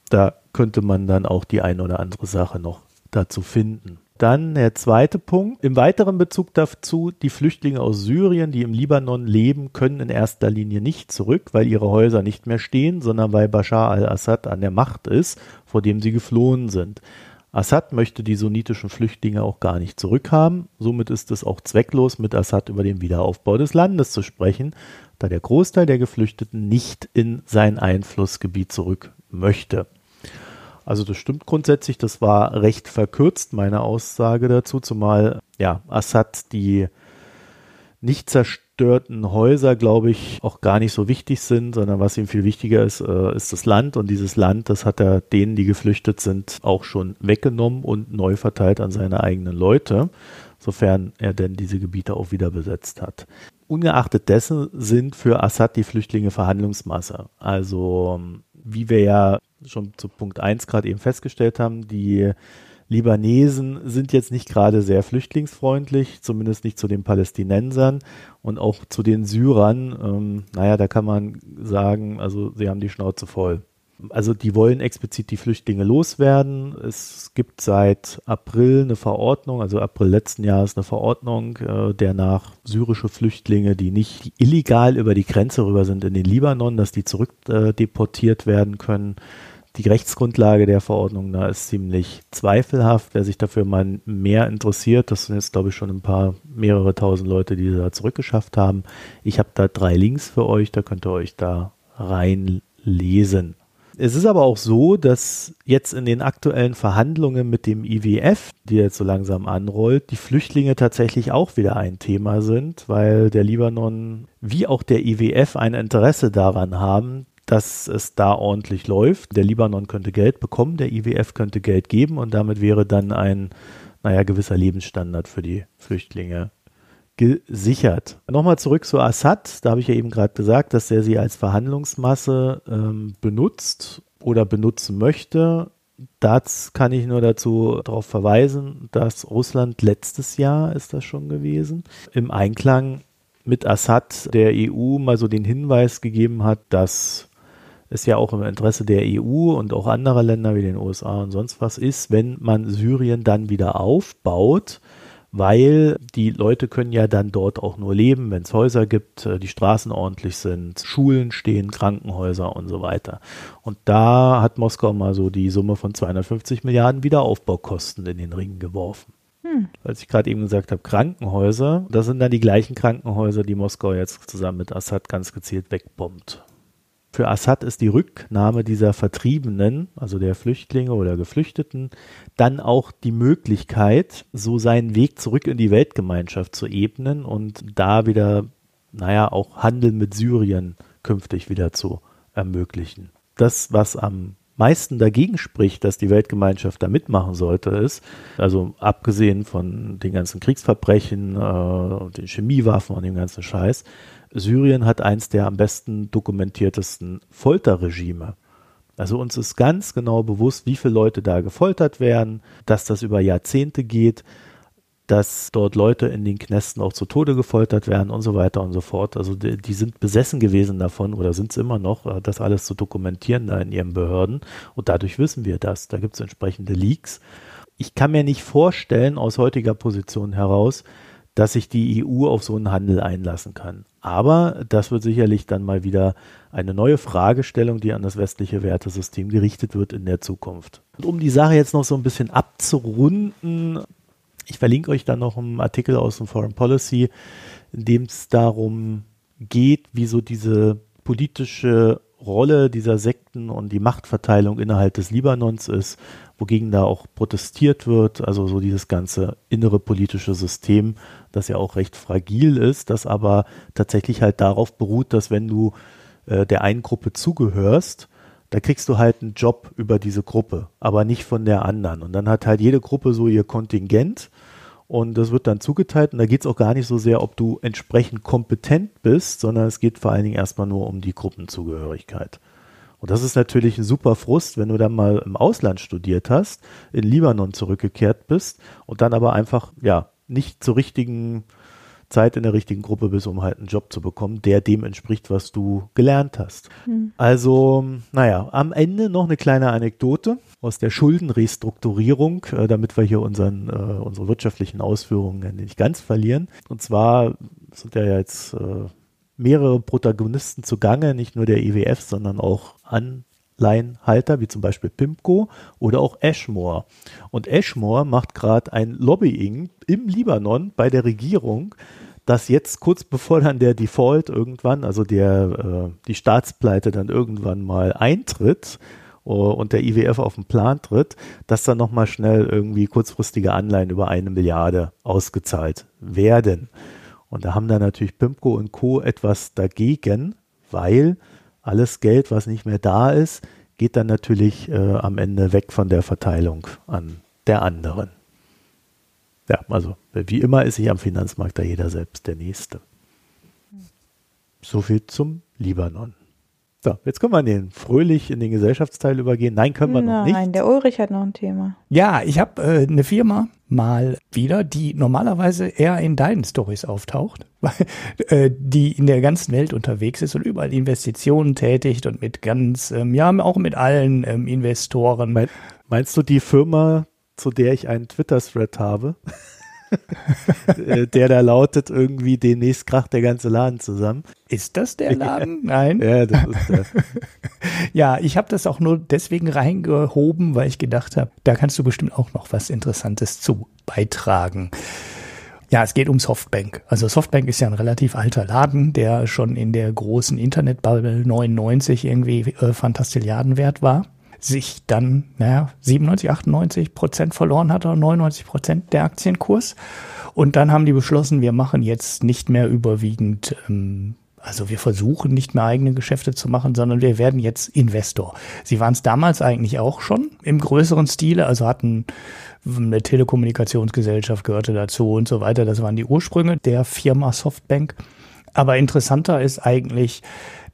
Da könnte man dann auch die ein oder andere Sache noch dazu finden. Dann der zweite Punkt. Im weiteren Bezug dazu, die Flüchtlinge aus Syrien, die im Libanon leben, können in erster Linie nicht zurück, weil ihre Häuser nicht mehr stehen, sondern weil Bashar al-Assad an der Macht ist, vor dem sie geflohen sind. Assad möchte die sunnitischen Flüchtlinge auch gar nicht zurückhaben. Somit ist es auch zwecklos, mit Assad über den Wiederaufbau des Landes zu sprechen, da der Großteil der Geflüchteten nicht in sein Einflussgebiet zurück möchte. Also das stimmt grundsätzlich, das war recht verkürzt, meine Aussage dazu, zumal ja Assad die nicht zerstörten Häuser, glaube ich, auch gar nicht so wichtig sind, sondern was ihm viel wichtiger ist, äh, ist das Land. Und dieses Land, das hat er denen, die geflüchtet sind, auch schon weggenommen und neu verteilt an seine eigenen Leute, sofern er denn diese Gebiete auch wieder besetzt hat. Ungeachtet dessen sind für Assad die Flüchtlinge Verhandlungsmasse. Also wie wir ja schon zu Punkt 1 gerade eben festgestellt haben, die Libanesen sind jetzt nicht gerade sehr flüchtlingsfreundlich, zumindest nicht zu den Palästinensern und auch zu den Syrern. Ähm, naja, da kann man sagen, also sie haben die Schnauze voll also die wollen explizit die Flüchtlinge loswerden. Es gibt seit April eine Verordnung, also April letzten Jahres eine Verordnung, äh, der nach syrische Flüchtlinge, die nicht illegal über die Grenze rüber sind in den Libanon, dass die zurückdeportiert äh, werden können. Die Rechtsgrundlage der Verordnung da ist ziemlich zweifelhaft. Wer sich dafür mal mehr interessiert, das sind jetzt glaube ich schon ein paar, mehrere tausend Leute, die da zurückgeschafft haben. Ich habe da drei Links für euch, da könnt ihr euch da reinlesen. Es ist aber auch so, dass jetzt in den aktuellen Verhandlungen mit dem IWF, die jetzt so langsam anrollt, die Flüchtlinge tatsächlich auch wieder ein Thema sind, weil der Libanon wie auch der IWF ein Interesse daran haben, dass es da ordentlich läuft. Der Libanon könnte Geld bekommen, der IWF könnte Geld geben und damit wäre dann ein, naja, gewisser Lebensstandard für die Flüchtlinge gesichert. Nochmal zurück zu Assad. Da habe ich ja eben gerade gesagt, dass er sie als Verhandlungsmasse ähm, benutzt oder benutzen möchte. Das kann ich nur dazu darauf verweisen, dass Russland letztes Jahr ist das schon gewesen, im Einklang mit Assad der EU mal so den Hinweis gegeben hat, dass es ja auch im Interesse der EU und auch anderer Länder wie den USA und sonst was ist, wenn man Syrien dann wieder aufbaut, weil die Leute können ja dann dort auch nur leben, wenn es Häuser gibt, äh, die Straßen ordentlich sind, Schulen stehen, Krankenhäuser und so weiter. Und da hat Moskau mal so die Summe von 250 Milliarden Wiederaufbaukosten in den Ring geworfen. Hm. Als ich gerade eben gesagt habe, Krankenhäuser, das sind dann die gleichen Krankenhäuser, die Moskau jetzt zusammen mit Assad ganz gezielt wegbombt. Für Assad ist die Rücknahme dieser Vertriebenen, also der Flüchtlinge oder Geflüchteten, dann auch die Möglichkeit, so seinen Weg zurück in die Weltgemeinschaft zu ebnen und da wieder, naja, auch Handel mit Syrien künftig wieder zu ermöglichen. Das, was am meisten dagegen spricht, dass die Weltgemeinschaft da mitmachen sollte, ist, also abgesehen von den ganzen Kriegsverbrechen äh, den Chemiewaffen und dem ganzen Scheiß, Syrien hat eins der am besten dokumentiertesten Folterregime. Also uns ist ganz genau bewusst, wie viele Leute da gefoltert werden, dass das über Jahrzehnte geht, dass dort Leute in den Knästen auch zu Tode gefoltert werden und so weiter und so fort. Also die, die sind besessen gewesen davon oder sind es immer noch, äh, das alles zu dokumentieren da in ihren Behörden. Und dadurch wissen wir das. Da gibt es entsprechende Leaks. Ich kann mir nicht vorstellen, aus heutiger Position heraus, dass sich die EU auf so einen Handel einlassen kann. Aber das wird sicherlich dann mal wieder eine neue Fragestellung, die an das westliche Wertesystem gerichtet wird in der Zukunft. Und um die Sache jetzt noch so ein bisschen abzurunden, ich verlinke euch dann noch einen Artikel aus dem Foreign Policy, in dem es darum geht, wie so diese politische Rolle dieser Sekten und die Machtverteilung innerhalb des Libanons ist, wogegen da auch protestiert wird, also so dieses ganze innere politische System, das ja auch recht fragil ist, das aber tatsächlich halt darauf beruht, dass wenn du äh, der einen Gruppe zugehörst, da kriegst du halt einen Job über diese Gruppe, aber nicht von der anderen. Und dann hat halt jede Gruppe so ihr Kontingent und das wird dann zugeteilt und da geht es auch gar nicht so sehr, ob du entsprechend kompetent bist, sondern es geht vor allen Dingen erstmal nur um die Gruppenzugehörigkeit. Und das ist natürlich ein super Frust, wenn du dann mal im Ausland studiert hast, in Libanon zurückgekehrt bist und dann aber einfach, ja, nicht zur richtigen Zeit in der richtigen Gruppe bist, um halt einen Job zu bekommen, der dem entspricht, was du gelernt hast. Mhm. Also, naja, am Ende noch eine kleine Anekdote aus der Schuldenrestrukturierung, äh, damit wir hier unseren, äh, unsere wirtschaftlichen Ausführungen nicht ganz verlieren. Und zwar sind ja jetzt äh, mehrere Protagonisten zugange, nicht nur der IWF, e sondern auch an Leinhalter, wie zum Beispiel Pimco oder auch Ashmore. Und Ashmore macht gerade ein Lobbying im Libanon bei der Regierung, dass jetzt kurz bevor dann der Default irgendwann, also der, äh, die Staatspleite dann irgendwann mal eintritt, uh, und der IWF auf den Plan tritt, dass dann nochmal schnell irgendwie kurzfristige Anleihen über eine Milliarde ausgezahlt werden. Und da haben dann natürlich Pimco und Co. etwas dagegen, weil alles Geld, was nicht mehr da ist, geht dann natürlich äh, am Ende weg von der Verteilung an der anderen. Ja, also wie immer ist sich am Finanzmarkt da jeder selbst der Nächste. So viel zum Libanon. So, jetzt können wir in den fröhlich in den Gesellschaftsteil übergehen. Nein, können wir Nein, noch nicht. Nein,
der Ulrich hat noch ein Thema.
Ja, ich habe äh, eine Firma mal wieder, die normalerweise eher in deinen Stories auftaucht, weil äh, die in der ganzen Welt unterwegs ist und überall Investitionen tätigt und mit ganz, ähm, ja, auch mit allen ähm, Investoren.
Mein, meinst du die Firma, zu der ich einen Twitter-Thread habe? Äh, der da lautet irgendwie demnächst kracht der ganze Laden zusammen.
Ist das der Laden? Nein.
ja, das ist der.
ja, ich habe das auch nur deswegen reingehoben, weil ich gedacht habe, da kannst du bestimmt auch noch was Interessantes zu beitragen. Ja, es geht um Softbank. Also Softbank ist ja ein relativ alter Laden, der schon in der großen Internetbubble 99 irgendwie äh, Fantastilliarden wert war sich dann, naja, 97, 98 Prozent verloren hat oder 99 Prozent der Aktienkurs. Und dann haben die beschlossen, wir machen jetzt nicht mehr überwiegend ähm, Also wir versuchen nicht mehr eigene Geschäfte zu machen, sondern wir werden jetzt Investor. Sie waren es damals eigentlich auch schon im größeren Stile, also hatten eine Telekommunikationsgesellschaft gehörte dazu und so weiter. Das waren die Ursprünge der Firma Softbank. Aber interessanter ist eigentlich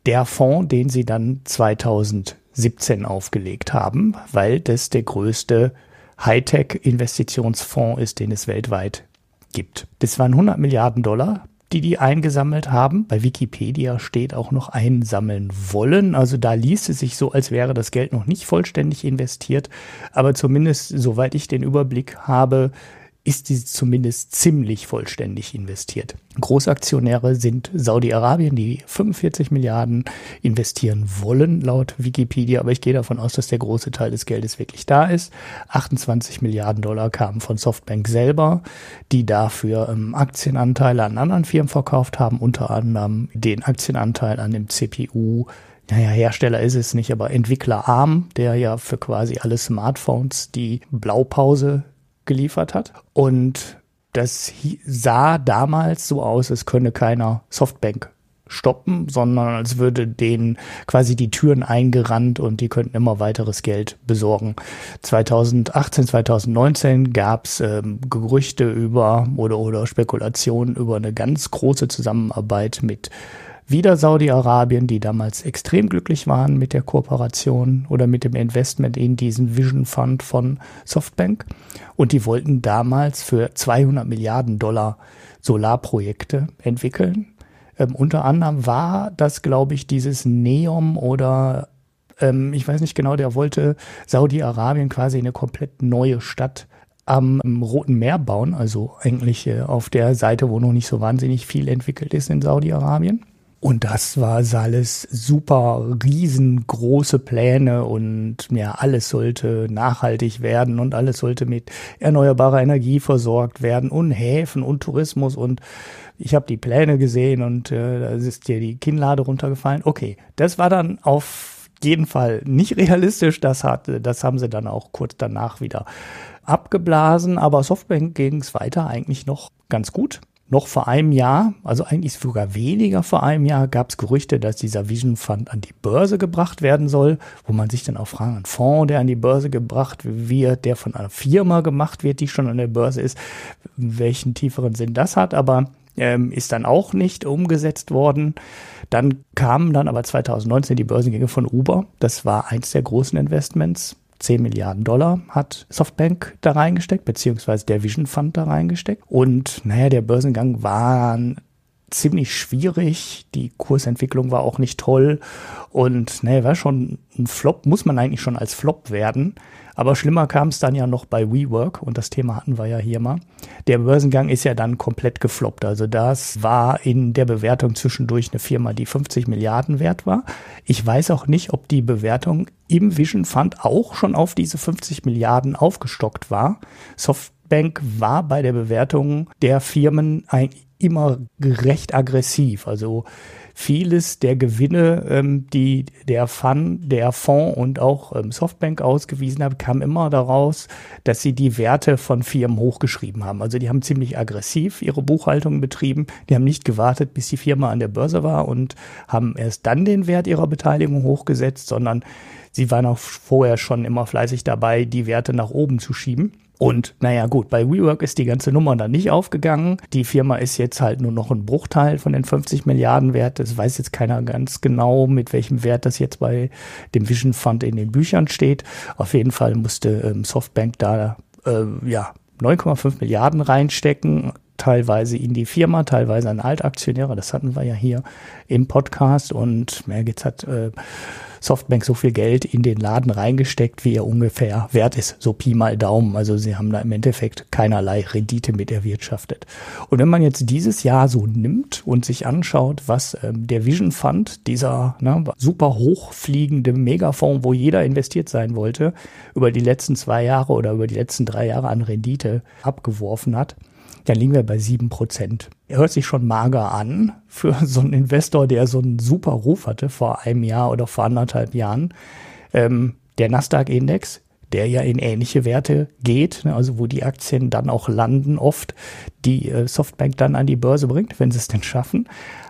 der Fonds, den sie dann 2017 aufgelegt haben, weil das der größte Hightech-Investitionsfonds ist, den es weltweit gibt. Das waren 100 Milliarden Dollar die die eingesammelt haben. Bei Wikipedia steht auch noch einsammeln wollen. Also da liest es sich so, als wäre das Geld noch nicht vollständig investiert. Aber zumindest, soweit ich den Überblick habe, ist die zumindest ziemlich vollständig investiert. Großaktionäre sind Saudi-Arabien, die 45 Milliarden investieren wollen, laut Wikipedia. Aber ich gehe davon aus, dass der große Teil des Geldes wirklich da ist. 28 Milliarden Dollar kamen von Softbank selber, die dafür ähm, Aktienanteile an anderen Firmen verkauft haben, unter anderem den Aktienanteil an dem CPU naja, Hersteller ist es nicht, aber Entwickler ARM, der ja für quasi alle Smartphones die Blaupause geliefert hat. Und das sah damals so aus, als könne keiner Softbank stoppen, sondern als würde denen quasi die Türen eingerannt und die könnten immer weiteres Geld besorgen. 2018, 2019 gab es ähm, Gerüchte über oder, oder Spekulationen über eine ganz große Zusammenarbeit mit wieder Saudi-Arabien, die damals extrem glücklich waren mit der Kooperation oder mit dem Investment in diesen Vision Fund von Softbank. Und die wollten damals für 200 Milliarden Dollar Solarprojekte entwickeln. Ähm, unter anderem war das, glaube ich, dieses Neom oder ähm, ich weiß nicht genau, der wollte Saudi-Arabien quasi eine komplett neue Stadt am Roten Meer bauen, also eigentlich äh, auf der Seite, wo noch nicht so wahnsinnig viel entwickelt ist in Saudi-Arabien. Und das war alles super riesengroße Pläne und ja, alles sollte nachhaltig werden und alles sollte mit erneuerbarer Energie versorgt werden und Häfen und Tourismus und ich habe die Pläne gesehen und äh, da ist dir die Kinnlade runtergefallen. Okay, das war dann auf jeden Fall nicht realistisch. Das hat, das haben sie dann auch kurz danach wieder abgeblasen. Aber Softbank ging es weiter eigentlich noch ganz gut noch vor einem Jahr, also eigentlich sogar weniger vor einem Jahr, gab es Gerüchte, dass dieser Vision Fund an die Börse gebracht werden soll, wo man sich dann auch fragt, ein Fonds, der an die Börse gebracht wird, der von einer Firma gemacht wird, die schon an der Börse ist, welchen tieferen Sinn das hat, aber ähm, ist dann auch nicht umgesetzt worden. Dann kamen dann aber 2019 die Börsengänge von Uber. Das war eins der großen Investments 10 Milliarden Dollar hat Softbank da reingesteckt, beziehungsweise der Vision Fund da reingesteckt. Und naja, der Börsengang war ziemlich schwierig. Die Kursentwicklung war auch nicht toll. Und naja, war schon ein Flop, muss man eigentlich schon als Flop werden. Aber schlimmer kam es dann ja noch bei WeWork und das Thema hatten wir ja hier mal. Der Börsengang ist ja dann komplett gefloppt. Also das war in der Bewertung zwischendurch eine Firma, die 50 Milliarden wert war. Ich weiß auch nicht, ob die Bewertung im Vision Fund auch schon auf diese 50 Milliarden aufgestockt war. Softbank war bei der Bewertung der Firmen eigentlich immer recht aggressiv. Also vieles der Gewinne, ähm, die der Fund, der Fonds und auch ähm, Softbank ausgewiesen hat, kam immer daraus, dass sie die Werte von Firmen hochgeschrieben haben. Also die haben ziemlich aggressiv ihre Buchhaltung betrieben. Die haben nicht gewartet, bis die Firma an der Börse war und haben erst dann den Wert ihrer Beteiligung hochgesetzt, sondern sie waren auch vorher schon immer fleißig dabei, die Werte nach oben zu schieben. Und naja, gut, bei WeWork ist die ganze Nummer dann nicht aufgegangen. Die Firma ist jetzt halt nur noch ein Bruchteil von den 50 Milliarden wert. Das weiß jetzt keiner ganz genau, mit welchem Wert das jetzt bei dem Vision Fund in den Büchern steht. Auf jeden Fall musste ähm, Softbank da äh, ja 9,5 Milliarden reinstecken teilweise in die Firma, teilweise an Altaktionäre. Das hatten wir ja hier im Podcast. Und Mergitz hat äh, Softbank so viel Geld in den Laden reingesteckt, wie er ungefähr wert ist. So Pi mal Daumen. Also sie haben da im Endeffekt keinerlei Rendite mit erwirtschaftet. Und wenn man jetzt dieses Jahr so nimmt und sich anschaut, was ähm, der Vision Fund, dieser ne, super hochfliegende Megafonds, wo jeder investiert sein wollte, über die letzten zwei Jahre oder über die letzten drei Jahre an Rendite abgeworfen hat, dann liegen wir bei sieben Prozent. Er hört sich schon mager an für so einen Investor, der so einen super Ruf hatte vor einem Jahr oder vor anderthalb Jahren. Ähm, der Nasdaq-Index, der ja in ähnliche Werte geht, ne, also wo die Aktien dann auch landen, oft die äh, Softbank dann an die Börse bringt, wenn sie es denn schaffen,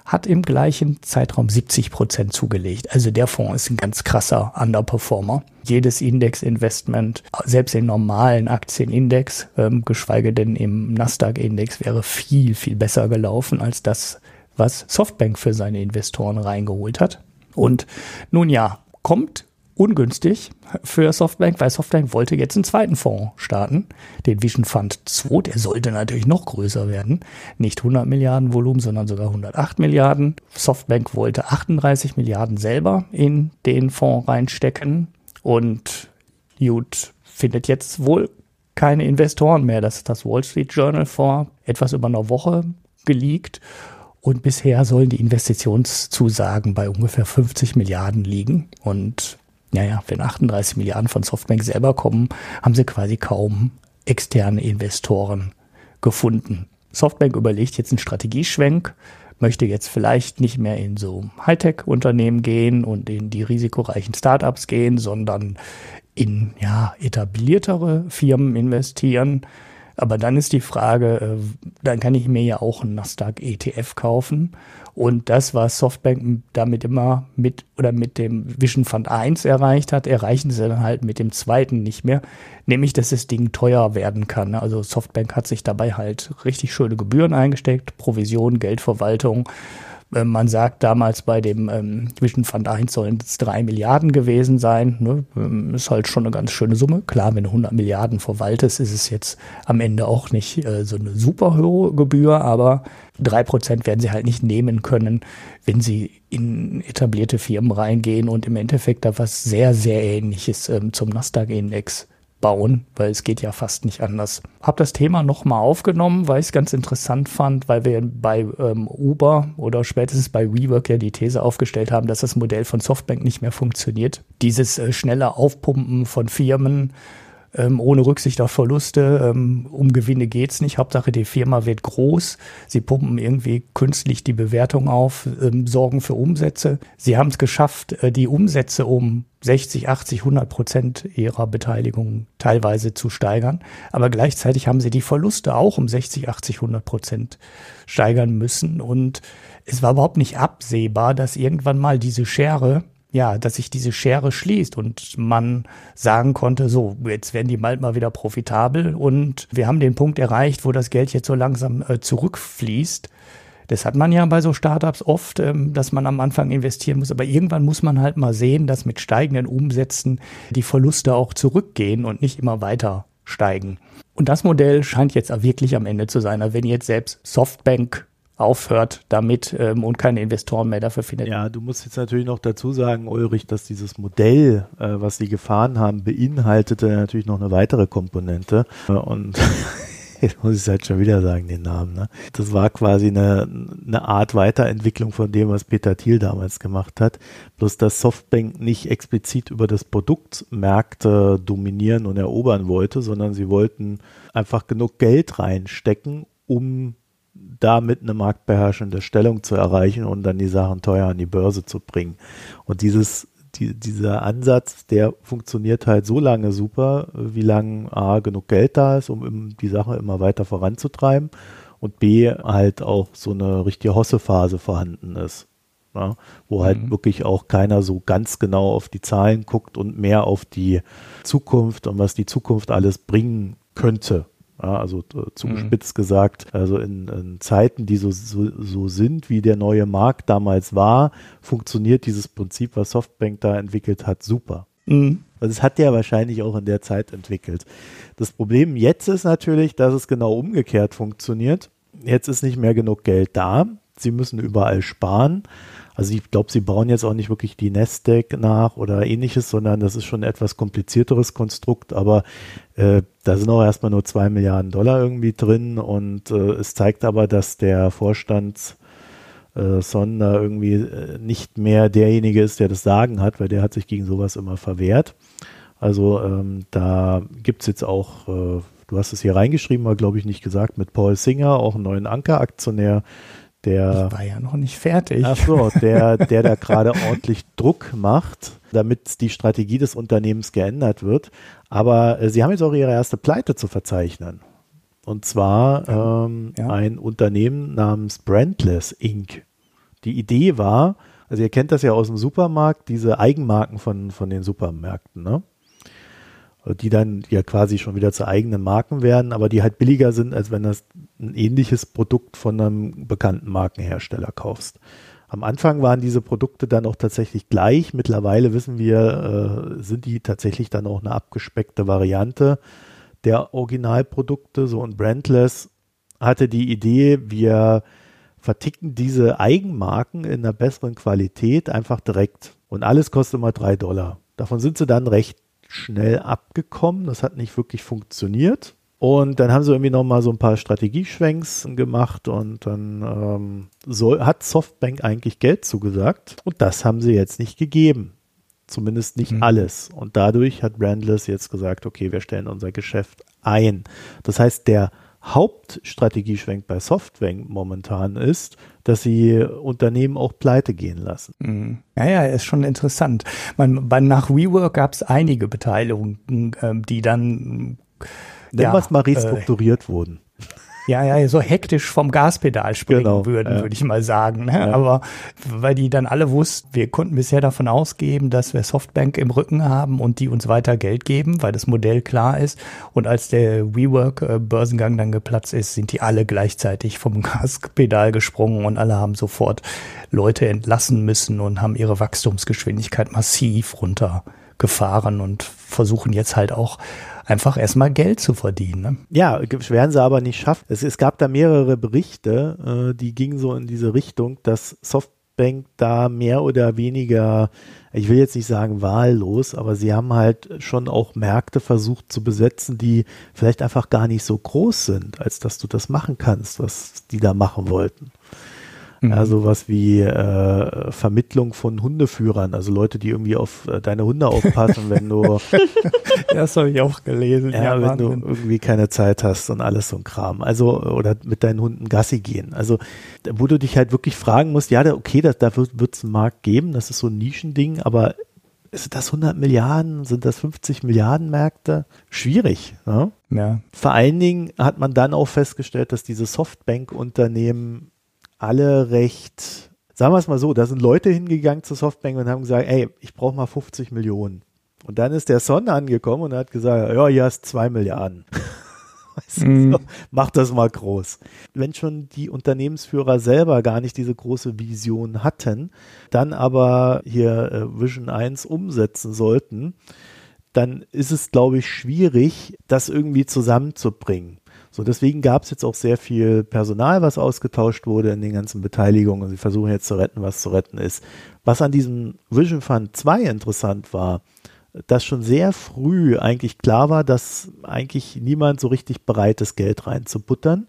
hat im gleichen Zeitraum 70 Prozent zugelegt. Also der Fonds ist ein ganz krasser Underperformer. Jedes Index-Investment, selbst im normalen Aktienindex, ähm, geschweige denn im Nasdaq-Index, wäre viel, viel besser gelaufen als das, was Softbank für seine Investoren reingeholt hat. Und nun ja, kommt ungünstig für Softbank, weil Softbank wollte jetzt einen zweiten Fonds starten, den Vision Fund 2. Der sollte natürlich noch größer werden. Nicht 100 Milliarden Volumen, sondern sogar 108 Milliarden. Softbank wollte 38 Milliarden selber in den Fonds reinstecken und gut, findet jetzt wohl keine Investoren mehr. Das ist das Wall Street Journal vor etwas über einer Woche geleakt. Und bisher sollen die Investitionszusagen bei ungefähr 50 Milliarden liegen. Und naja, wenn 38 Milliarden von Softbank selber kommen, haben sie quasi kaum externe Investoren gefunden. Softbank überlegt jetzt einen Strategieschwenk, möchte jetzt vielleicht nicht mehr in so Hightech-Unternehmen gehen und in die risikoreichen Startups gehen, sondern in ja, etabliertere Firmen investieren. Aber dann ist die Frage, äh, dann kann ich mir ja auch einen Nasdaq ETF kaufen und das, was Softbank damit immer mit oder mit dem Vision Fund 1 erreicht hat, erreichen sie dann halt mit dem zweiten nicht mehr. Nämlich, dass das Ding teuer werden kann. Also Softbank hat sich dabei halt richtig schöne Gebühren eingesteckt, Provision, Geldverwaltung man sagt damals bei dem ähm, Vision Fund 1 sollen es drei Milliarden gewesen sein. Ne? Ähm, ist halt schon eine ganz schöne Summe. Klar, wenn du 100 Milliarden verwaltest, ist es jetzt am Ende auch nicht äh, so eine super hohe Gebühr, aber drei Prozent werden sie halt nicht nehmen können, wenn sie in etablierte Firmen reingehen und im Endeffekt da was sehr, sehr ähnliches ähm, zum Nasdaq-Index bauen, weil es geht ja fast nicht anders. Hab das Thema nochmal aufgenommen, weil ich es ganz interessant fand, weil wir bei ähm, Uber oder spätestens bei WeWork ja die These aufgestellt haben, dass das Modell von Softbank nicht mehr funktioniert. Dieses äh, schnelle Aufpumpen von Firmen, ähm, ohne Rücksicht auf Verluste. Ähm, um Gewinne geht's nicht. Hauptsache, die Firma wird groß. Sie pumpen irgendwie künstlich die Bewertung auf, ähm, sorgen für Umsätze. Sie haben es geschafft, äh, die Umsätze um 60, 80, 100 Prozent ihrer Beteiligung teilweise zu steigern. Aber gleichzeitig haben sie die Verluste auch um 60, 80, 100 Prozent steigern müssen. Und es war überhaupt nicht absehbar, dass irgendwann mal diese Schere ja, dass sich diese Schere schließt und man sagen konnte, so, jetzt werden die bald mal wieder profitabel und wir haben den Punkt erreicht, wo das Geld jetzt so langsam äh, zurückfließt. Das hat man ja bei so Startups oft, ähm, dass man am Anfang investieren muss, aber irgendwann muss man halt mal sehen, dass mit steigenden Umsätzen die Verluste auch zurückgehen und nicht immer weiter steigen. Und das Modell scheint jetzt wirklich am Ende zu sein. Also wenn jetzt selbst Softbank aufhört damit ähm, und keine Investoren mehr dafür findet.
Ja, du musst jetzt natürlich noch dazu sagen, Ulrich, dass dieses Modell, äh, was sie gefahren haben, beinhaltete natürlich noch eine weitere Komponente. Äh, und jetzt muss ich halt schon wieder sagen, den Namen. Ne? Das war quasi eine, eine Art Weiterentwicklung von dem, was Peter Thiel damals gemacht hat. Bloß dass Softbank nicht explizit über das Produkt Märkte dominieren und erobern wollte, sondern sie wollten einfach genug Geld reinstecken, um damit eine marktbeherrschende Stellung zu erreichen und dann die Sachen teuer an die Börse zu bringen. Und dieses, die, dieser Ansatz, der funktioniert halt so lange super, wie lange A, genug Geld da ist, um die Sache immer weiter voranzutreiben und B, halt auch so eine richtige Hossephase vorhanden ist. Ja, wo halt mhm. wirklich auch keiner so ganz genau auf die Zahlen guckt und mehr auf die Zukunft und was die Zukunft alles bringen könnte. Also äh, zugespitzt mhm. gesagt, also in, in Zeiten, die so, so, so, sind, wie der neue Markt damals war, funktioniert dieses Prinzip, was Softbank da entwickelt hat, super. Mhm. Also es hat ja wahrscheinlich auch in der Zeit entwickelt. Das Problem jetzt ist natürlich, dass es genau umgekehrt funktioniert. Jetzt ist nicht mehr genug Geld da. Sie müssen überall sparen. Also ich glaube, sie bauen jetzt auch nicht wirklich die Nestdeck nach oder ähnliches, sondern das ist schon ein etwas komplizierteres Konstrukt, aber äh, da sind auch erstmal nur zwei Milliarden Dollar irgendwie drin und äh, es zeigt aber, dass der Vorstands äh, irgendwie äh, nicht mehr derjenige ist, der das Sagen hat, weil der hat sich gegen sowas immer verwehrt. Also ähm, da gibt es jetzt auch, äh, du hast es hier reingeschrieben, aber glaube ich nicht gesagt, mit Paul Singer, auch einen neuen Anker-Aktionär, der
ich war ja noch nicht fertig.
Ach so, der, der da gerade ordentlich Druck macht, damit die Strategie des Unternehmens geändert wird. Aber äh, sie haben jetzt auch ihre erste Pleite zu verzeichnen. Und zwar ähm, ja. ein Unternehmen namens Brandless Inc. Die Idee war, also ihr kennt das ja aus dem Supermarkt, diese Eigenmarken von, von den Supermärkten, ne? Die dann ja quasi schon wieder zu eigenen Marken werden, aber die halt billiger sind, als wenn das ein ähnliches Produkt von einem bekannten Markenhersteller kaufst. Am Anfang waren diese Produkte dann auch tatsächlich gleich. Mittlerweile wissen wir, äh, sind die tatsächlich dann auch eine abgespeckte Variante der Originalprodukte. So ein Brandless hatte die Idee, wir verticken diese Eigenmarken in einer besseren Qualität einfach direkt. Und alles kostet immer drei Dollar. Davon sind sie dann recht schnell abgekommen. Das hat nicht wirklich funktioniert. Und dann haben sie irgendwie nochmal so ein paar Strategieschwenks gemacht und dann ähm, soll, hat Softbank eigentlich Geld zugesagt und das haben sie jetzt nicht gegeben. Zumindest nicht mhm. alles. Und dadurch hat Brandless jetzt gesagt, okay, wir stellen unser Geschäft ein. Das heißt, der Hauptstrategieschwenk bei Softbank momentan ist, dass sie Unternehmen auch pleite gehen lassen.
Mhm. Ja, ja, ist schon interessant. Man, bei, nach WeWork gab es einige Beteiligungen, ähm, die dann
Nennen ja, wir es mal restrukturiert äh, wurden.
Ja, ja, so hektisch vom Gaspedal springen genau, würden, ja. würde ich mal sagen. Ne? Ja. Aber weil die dann alle wussten, wir konnten bisher davon ausgehen, dass wir Softbank im Rücken haben und die uns weiter Geld geben, weil das Modell klar ist. Und als der WeWork-Börsengang dann geplatzt ist, sind die alle gleichzeitig vom Gaspedal gesprungen und alle haben sofort Leute entlassen müssen und haben ihre Wachstumsgeschwindigkeit massiv runtergefahren und versuchen jetzt halt auch einfach erstmal Geld zu verdienen. Ne?
Ja, werden sie aber nicht schaffen. Es, es gab da mehrere Berichte, äh, die gingen so in diese Richtung, dass Softbank da mehr oder weniger, ich will jetzt nicht sagen wahllos, aber sie haben halt schon auch Märkte versucht zu besetzen, die vielleicht einfach gar nicht so groß sind, als dass du das machen kannst, was die da machen wollten. Mhm. Ja, sowas wie äh, Vermittlung von Hundeführern, also Leute, die irgendwie auf äh, deine Hunde aufpassen, wenn du.
das habe ich auch gelesen.
Ja, ja wenn Wahnsinn. du irgendwie keine Zeit hast und alles so ein Kram. Also, oder mit deinen Hunden Gassi gehen. Also, wo du dich halt wirklich fragen musst, ja, okay, das, da wird es einen Markt geben, das ist so ein Nischending, aber ist das 100 Milliarden? Sind das 50 Milliarden Märkte? Schwierig. Ne? Ja. Vor allen Dingen hat man dann auch festgestellt, dass diese Softbank-Unternehmen alle recht, sagen wir es mal so, da sind Leute hingegangen zu Softbank und haben gesagt, ey, ich brauche mal 50 Millionen. Und dann ist der Son angekommen und hat gesagt, ja, hier hast zwei Milliarden. weißt mm. so, mach das mal groß. Wenn schon die Unternehmensführer selber gar nicht diese große Vision hatten, dann aber hier äh, Vision 1 umsetzen sollten, dann ist es, glaube ich, schwierig, das irgendwie zusammenzubringen. So, deswegen gab es jetzt auch sehr viel Personal, was ausgetauscht wurde in den ganzen Beteiligungen. Sie versuchen jetzt zu retten, was zu retten ist. Was an diesem Vision Fund 2 interessant war, dass schon sehr früh eigentlich klar war, dass eigentlich niemand so richtig bereit ist, Geld reinzubuttern.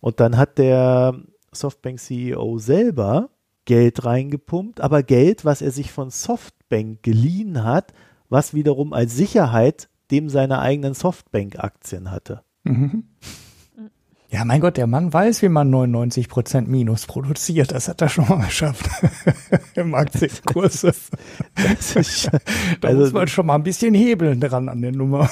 Und dann hat der Softbank CEO selber Geld reingepumpt, aber Geld, was er sich von Softbank geliehen hat, was wiederum als Sicherheit dem seine eigenen Softbank-Aktien hatte. Mhm.
Ja, mein Gott, der Mann weiß, wie man 99 Prozent Minus produziert. Das hat er schon mal geschafft im Aktienkurs. Das ist, da also, muss man schon mal ein bisschen hebeln dran an der Nummer.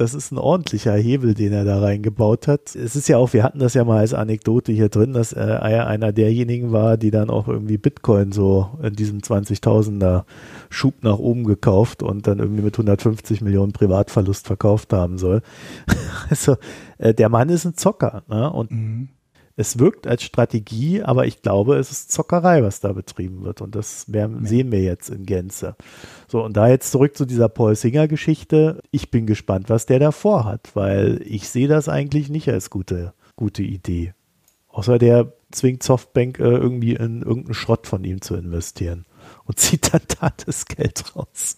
Das ist ein ordentlicher Hebel, den er da reingebaut hat. Es ist ja auch, wir hatten das ja mal als Anekdote hier drin, dass äh, er einer derjenigen war, die dann auch irgendwie Bitcoin so in diesem 20.000er Schub nach oben gekauft und dann irgendwie mit 150 Millionen Privatverlust verkauft haben soll. also äh, der Mann ist ein Zocker ne? und mhm es wirkt als Strategie, aber ich glaube, es ist Zockerei, was da betrieben wird. Und das werden, sehen wir jetzt in Gänze. So, und da jetzt zurück zu dieser Paul Singer-Geschichte. Ich bin gespannt, was der da vorhat, weil ich sehe das eigentlich nicht als gute, gute Idee. Außer der zwingt Softbank äh, irgendwie in irgendeinen Schrott von ihm zu investieren und zieht dann da das Geld raus.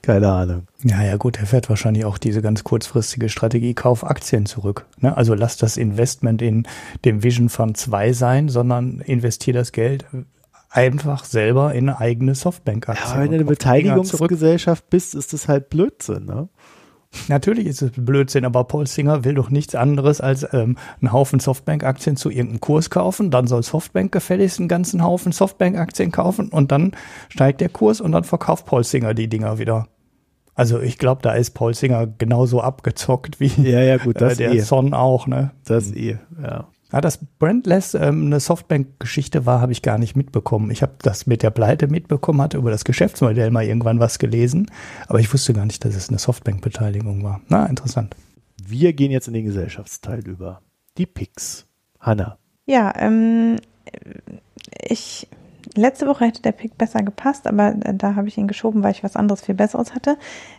Keine Ahnung.
Ja, ja, gut, er fährt wahrscheinlich auch diese ganz kurzfristige Strategie, kauf Aktien zurück. Ne? Also lass das Investment in dem Vision Fund 2 sein, sondern investier das Geld einfach selber in eine eigene Softbank-Aktie.
Ja, wenn du eine Beteiligungsgesellschaft bist, ist das halt Blödsinn, ne?
Natürlich ist es Blödsinn, aber Paul Singer will doch nichts anderes als ähm, einen Haufen Softbank-Aktien zu irgendeinem Kurs kaufen. Dann soll Softbank gefälligst einen ganzen Haufen Softbank-Aktien kaufen und dann steigt der Kurs und dann verkauft Paul Singer die Dinger wieder. Also ich glaube, da ist Paul Singer genauso abgezockt wie
ja, ja, gut,
das äh, der eh. Son auch, ne?
Das eh, ja.
Ja, dass Brandless ähm, eine Softbank-Geschichte war, habe ich gar nicht mitbekommen. Ich habe das mit der Pleite mitbekommen, hatte über das Geschäftsmodell mal irgendwann was gelesen, aber ich wusste gar nicht, dass es eine Softbank-Beteiligung war. Na, interessant.
Wir gehen jetzt in den Gesellschaftsteil über. Die PICs. Hanna.
Ja, ähm, ich letzte Woche hätte der Pick besser gepasst, aber äh, da habe ich ihn geschoben, weil ich was anderes viel Besseres hatte.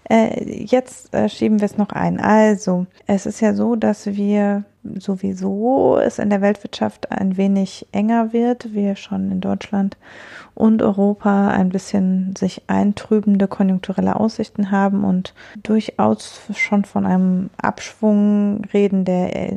Äh, jetzt äh, schieben wir es noch ein. Also, es ist ja so, dass wir sowieso es in der Weltwirtschaft ein wenig enger wird, wir schon in Deutschland und Europa ein bisschen sich eintrübende konjunkturelle Aussichten haben und durchaus schon von einem Abschwung reden, der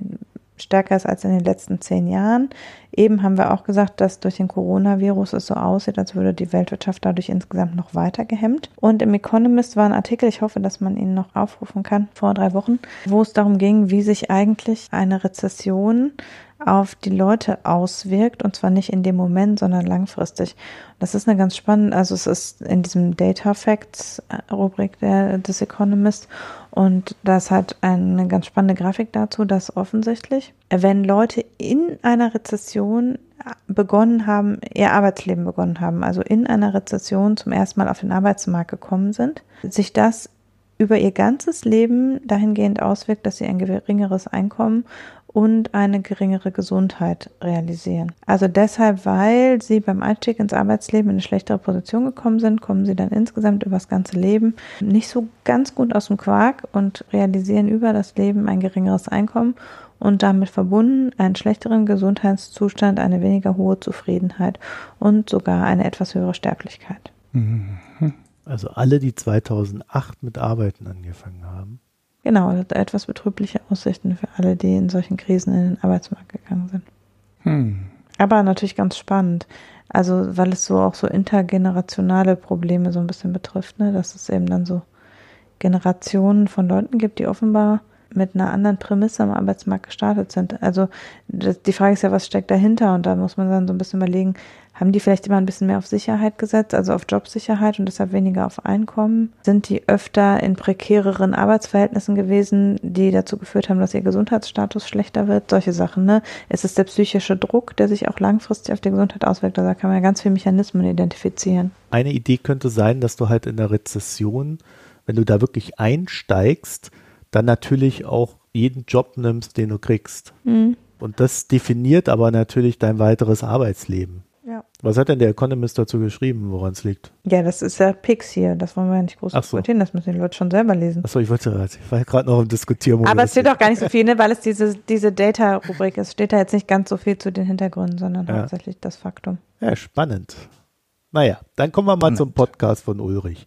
stärker ist als in den letzten zehn Jahren. Eben haben wir auch gesagt, dass durch den Coronavirus es so aussieht, als würde die Weltwirtschaft dadurch insgesamt noch weiter gehemmt. Und im Economist war ein Artikel, ich hoffe, dass man ihn noch aufrufen kann, vor drei Wochen, wo es darum ging, wie sich eigentlich eine Rezession auf die Leute auswirkt und zwar nicht in dem Moment, sondern langfristig. Das ist eine ganz spannende, also es ist in diesem Data Facts Rubrik der, des Economist und das hat eine ganz spannende Grafik dazu, dass offensichtlich, wenn Leute in einer Rezession begonnen haben, ihr Arbeitsleben begonnen haben, also in einer Rezession zum ersten Mal auf den Arbeitsmarkt gekommen sind, sich das über ihr ganzes Leben dahingehend auswirkt, dass sie ein geringeres Einkommen und eine geringere Gesundheit realisieren. Also deshalb, weil sie beim Einstieg ins Arbeitsleben in eine schlechtere Position gekommen sind, kommen sie dann insgesamt über das ganze Leben nicht so ganz gut aus dem Quark und realisieren über das Leben ein geringeres Einkommen und damit verbunden einen schlechteren Gesundheitszustand, eine weniger hohe Zufriedenheit und sogar eine etwas höhere Sterblichkeit.
Mhm. Also alle, die 2008 mit Arbeiten angefangen haben,
Genau, etwas betrübliche Aussichten für alle, die in solchen Krisen in den Arbeitsmarkt gegangen sind. Hm. Aber natürlich ganz spannend. Also, weil es so auch so intergenerationale Probleme so ein bisschen betrifft, ne? dass es eben dann so Generationen von Leuten gibt, die offenbar mit einer anderen Prämisse am Arbeitsmarkt gestartet sind. Also das, die Frage ist ja, was steckt dahinter? Und da muss man dann so ein bisschen überlegen, haben die vielleicht immer ein bisschen mehr auf Sicherheit gesetzt, also auf Jobsicherheit und deshalb weniger auf Einkommen? Sind die öfter in prekäreren Arbeitsverhältnissen gewesen, die dazu geführt haben, dass ihr Gesundheitsstatus schlechter wird? Solche Sachen, ne? Es ist der psychische Druck, der sich auch langfristig auf die Gesundheit auswirkt. Also da kann man ja ganz viele Mechanismen identifizieren.
Eine Idee könnte sein, dass du halt in der Rezession, wenn du da wirklich einsteigst, dann natürlich auch jeden Job nimmst, den du kriegst. Mhm. Und das definiert aber natürlich dein weiteres Arbeitsleben. Ja. Was hat denn der Economist dazu geschrieben, woran es liegt?
Ja, das ist ja Pix hier. Das wollen wir ja nicht groß so. diskutieren. Das müssen die Leute schon selber lesen.
Achso, ich wollte ich war gerade noch im Diskutieren.
Aber es steht auch gar nicht so viel, ne, weil es diese, diese Data-Rubrik ist. Steht da jetzt nicht ganz so viel zu den Hintergründen, sondern ja. hauptsächlich das Faktum.
Ja, spannend. Naja, dann kommen wir mal spannend. zum Podcast von Ulrich.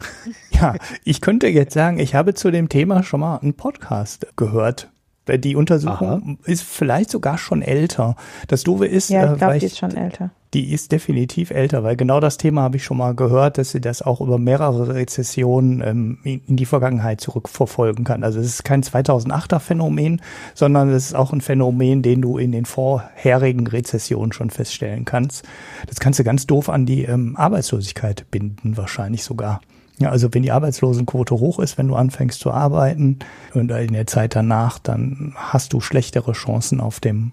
Ja, ich könnte jetzt sagen, ich habe zu dem Thema schon mal einen Podcast gehört. Die Untersuchung Aha. ist vielleicht sogar schon älter. Das Doofe ist,
ja, ich äh, glaube, die ist schon älter.
Die ist definitiv älter, weil genau das Thema habe ich schon mal gehört, dass sie das auch über mehrere Rezessionen ähm, in die Vergangenheit zurückverfolgen kann. Also es ist kein 2008er Phänomen, sondern es ist auch ein Phänomen, den du in den vorherigen Rezessionen schon feststellen kannst. Das kannst du ganz doof an die ähm, Arbeitslosigkeit binden, wahrscheinlich sogar. Ja, also wenn die Arbeitslosenquote hoch ist, wenn du anfängst zu arbeiten und in der Zeit danach, dann hast du schlechtere Chancen auf dem,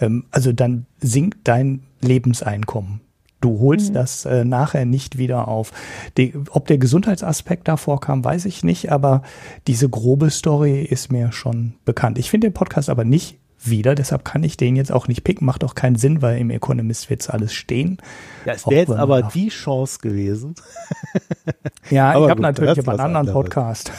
ähm, also dann sinkt dein Lebenseinkommen. Du holst mhm. das äh, nachher nicht wieder auf. Die, ob der Gesundheitsaspekt da vorkam, weiß ich nicht, aber diese grobe Story ist mir schon bekannt. Ich finde den Podcast aber nicht wieder. Deshalb kann ich den jetzt auch nicht picken. Macht auch keinen Sinn, weil im Economist wird alles stehen.
Ja, es wäre jetzt aber die Chance gewesen.
ja, aber ich habe natürlich aber einen anderen Podcast.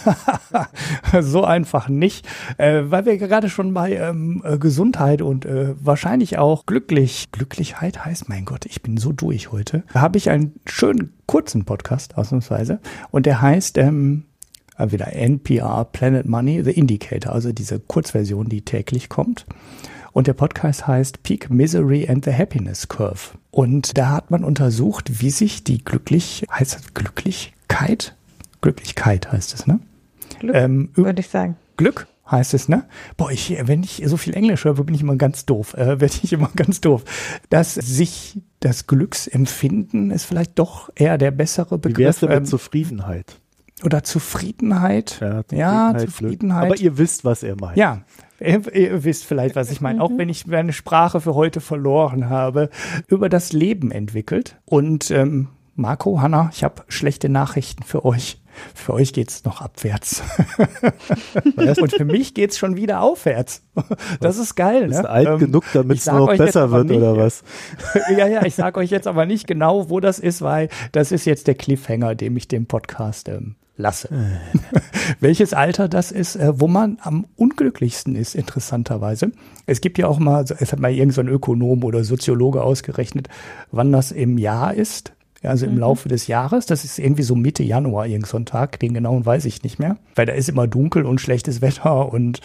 so einfach nicht, äh, weil wir gerade schon bei ähm, äh, Gesundheit und äh, wahrscheinlich auch glücklich, Glücklichkeit heißt, mein Gott, ich bin so durch heute, Da habe ich einen schönen kurzen Podcast ausnahmsweise und der heißt ähm, äh, wieder NPR, Planet Money, The Indicator, also diese Kurzversion, die täglich kommt. Und der Podcast heißt Peak Misery and the Happiness Curve. Und da hat man untersucht, wie sich die glücklich, heißt das Glücklichkeit? Glücklichkeit heißt es, ne?
Glück, ähm, würde ich sagen.
Glück heißt es, ne? Boah, ich, wenn ich so viel Englisch höre, bin ich immer ganz doof, äh, werde ich immer ganz doof. Dass sich das Glücksempfinden ist vielleicht doch eher der bessere Begriff. Wie
wär's denn mit ähm, Zufriedenheit?
Oder Zufriedenheit.
Ja,
Ja, Zufriedenheit.
Aber ihr wisst, was er meint.
Ja, ihr, ihr wisst vielleicht, was ich meine. Auch wenn ich meine Sprache für heute verloren habe, über das Leben entwickelt. Und ähm, Marco, Hanna, ich habe schlechte Nachrichten für euch. Für euch geht's noch abwärts. Und für mich geht's schon wieder aufwärts. Das ist geil.
Ist
ne?
alt
Ähm,
genug, damit es noch besser wird,
nicht,
oder was?
ja, ja, ich sage euch jetzt aber nicht genau, wo das ist, weil das ist jetzt der Cliffhanger, dem ich den Podcast ähm, lasse. Welches Alter das ist, äh, wo man am unglücklichsten ist, interessanterweise. Es gibt ja auch mal, es hat mal irgendein so ein Ökonom oder Soziologe ausgerechnet, wann das im Jahr ist. Ja, Also im Laufe des Jahres, das ist irgendwie so Mitte Januar, irgend so ein Tag, den genauen weiß ich nicht mehr, weil da ist immer dunkel und schlechtes Wetter und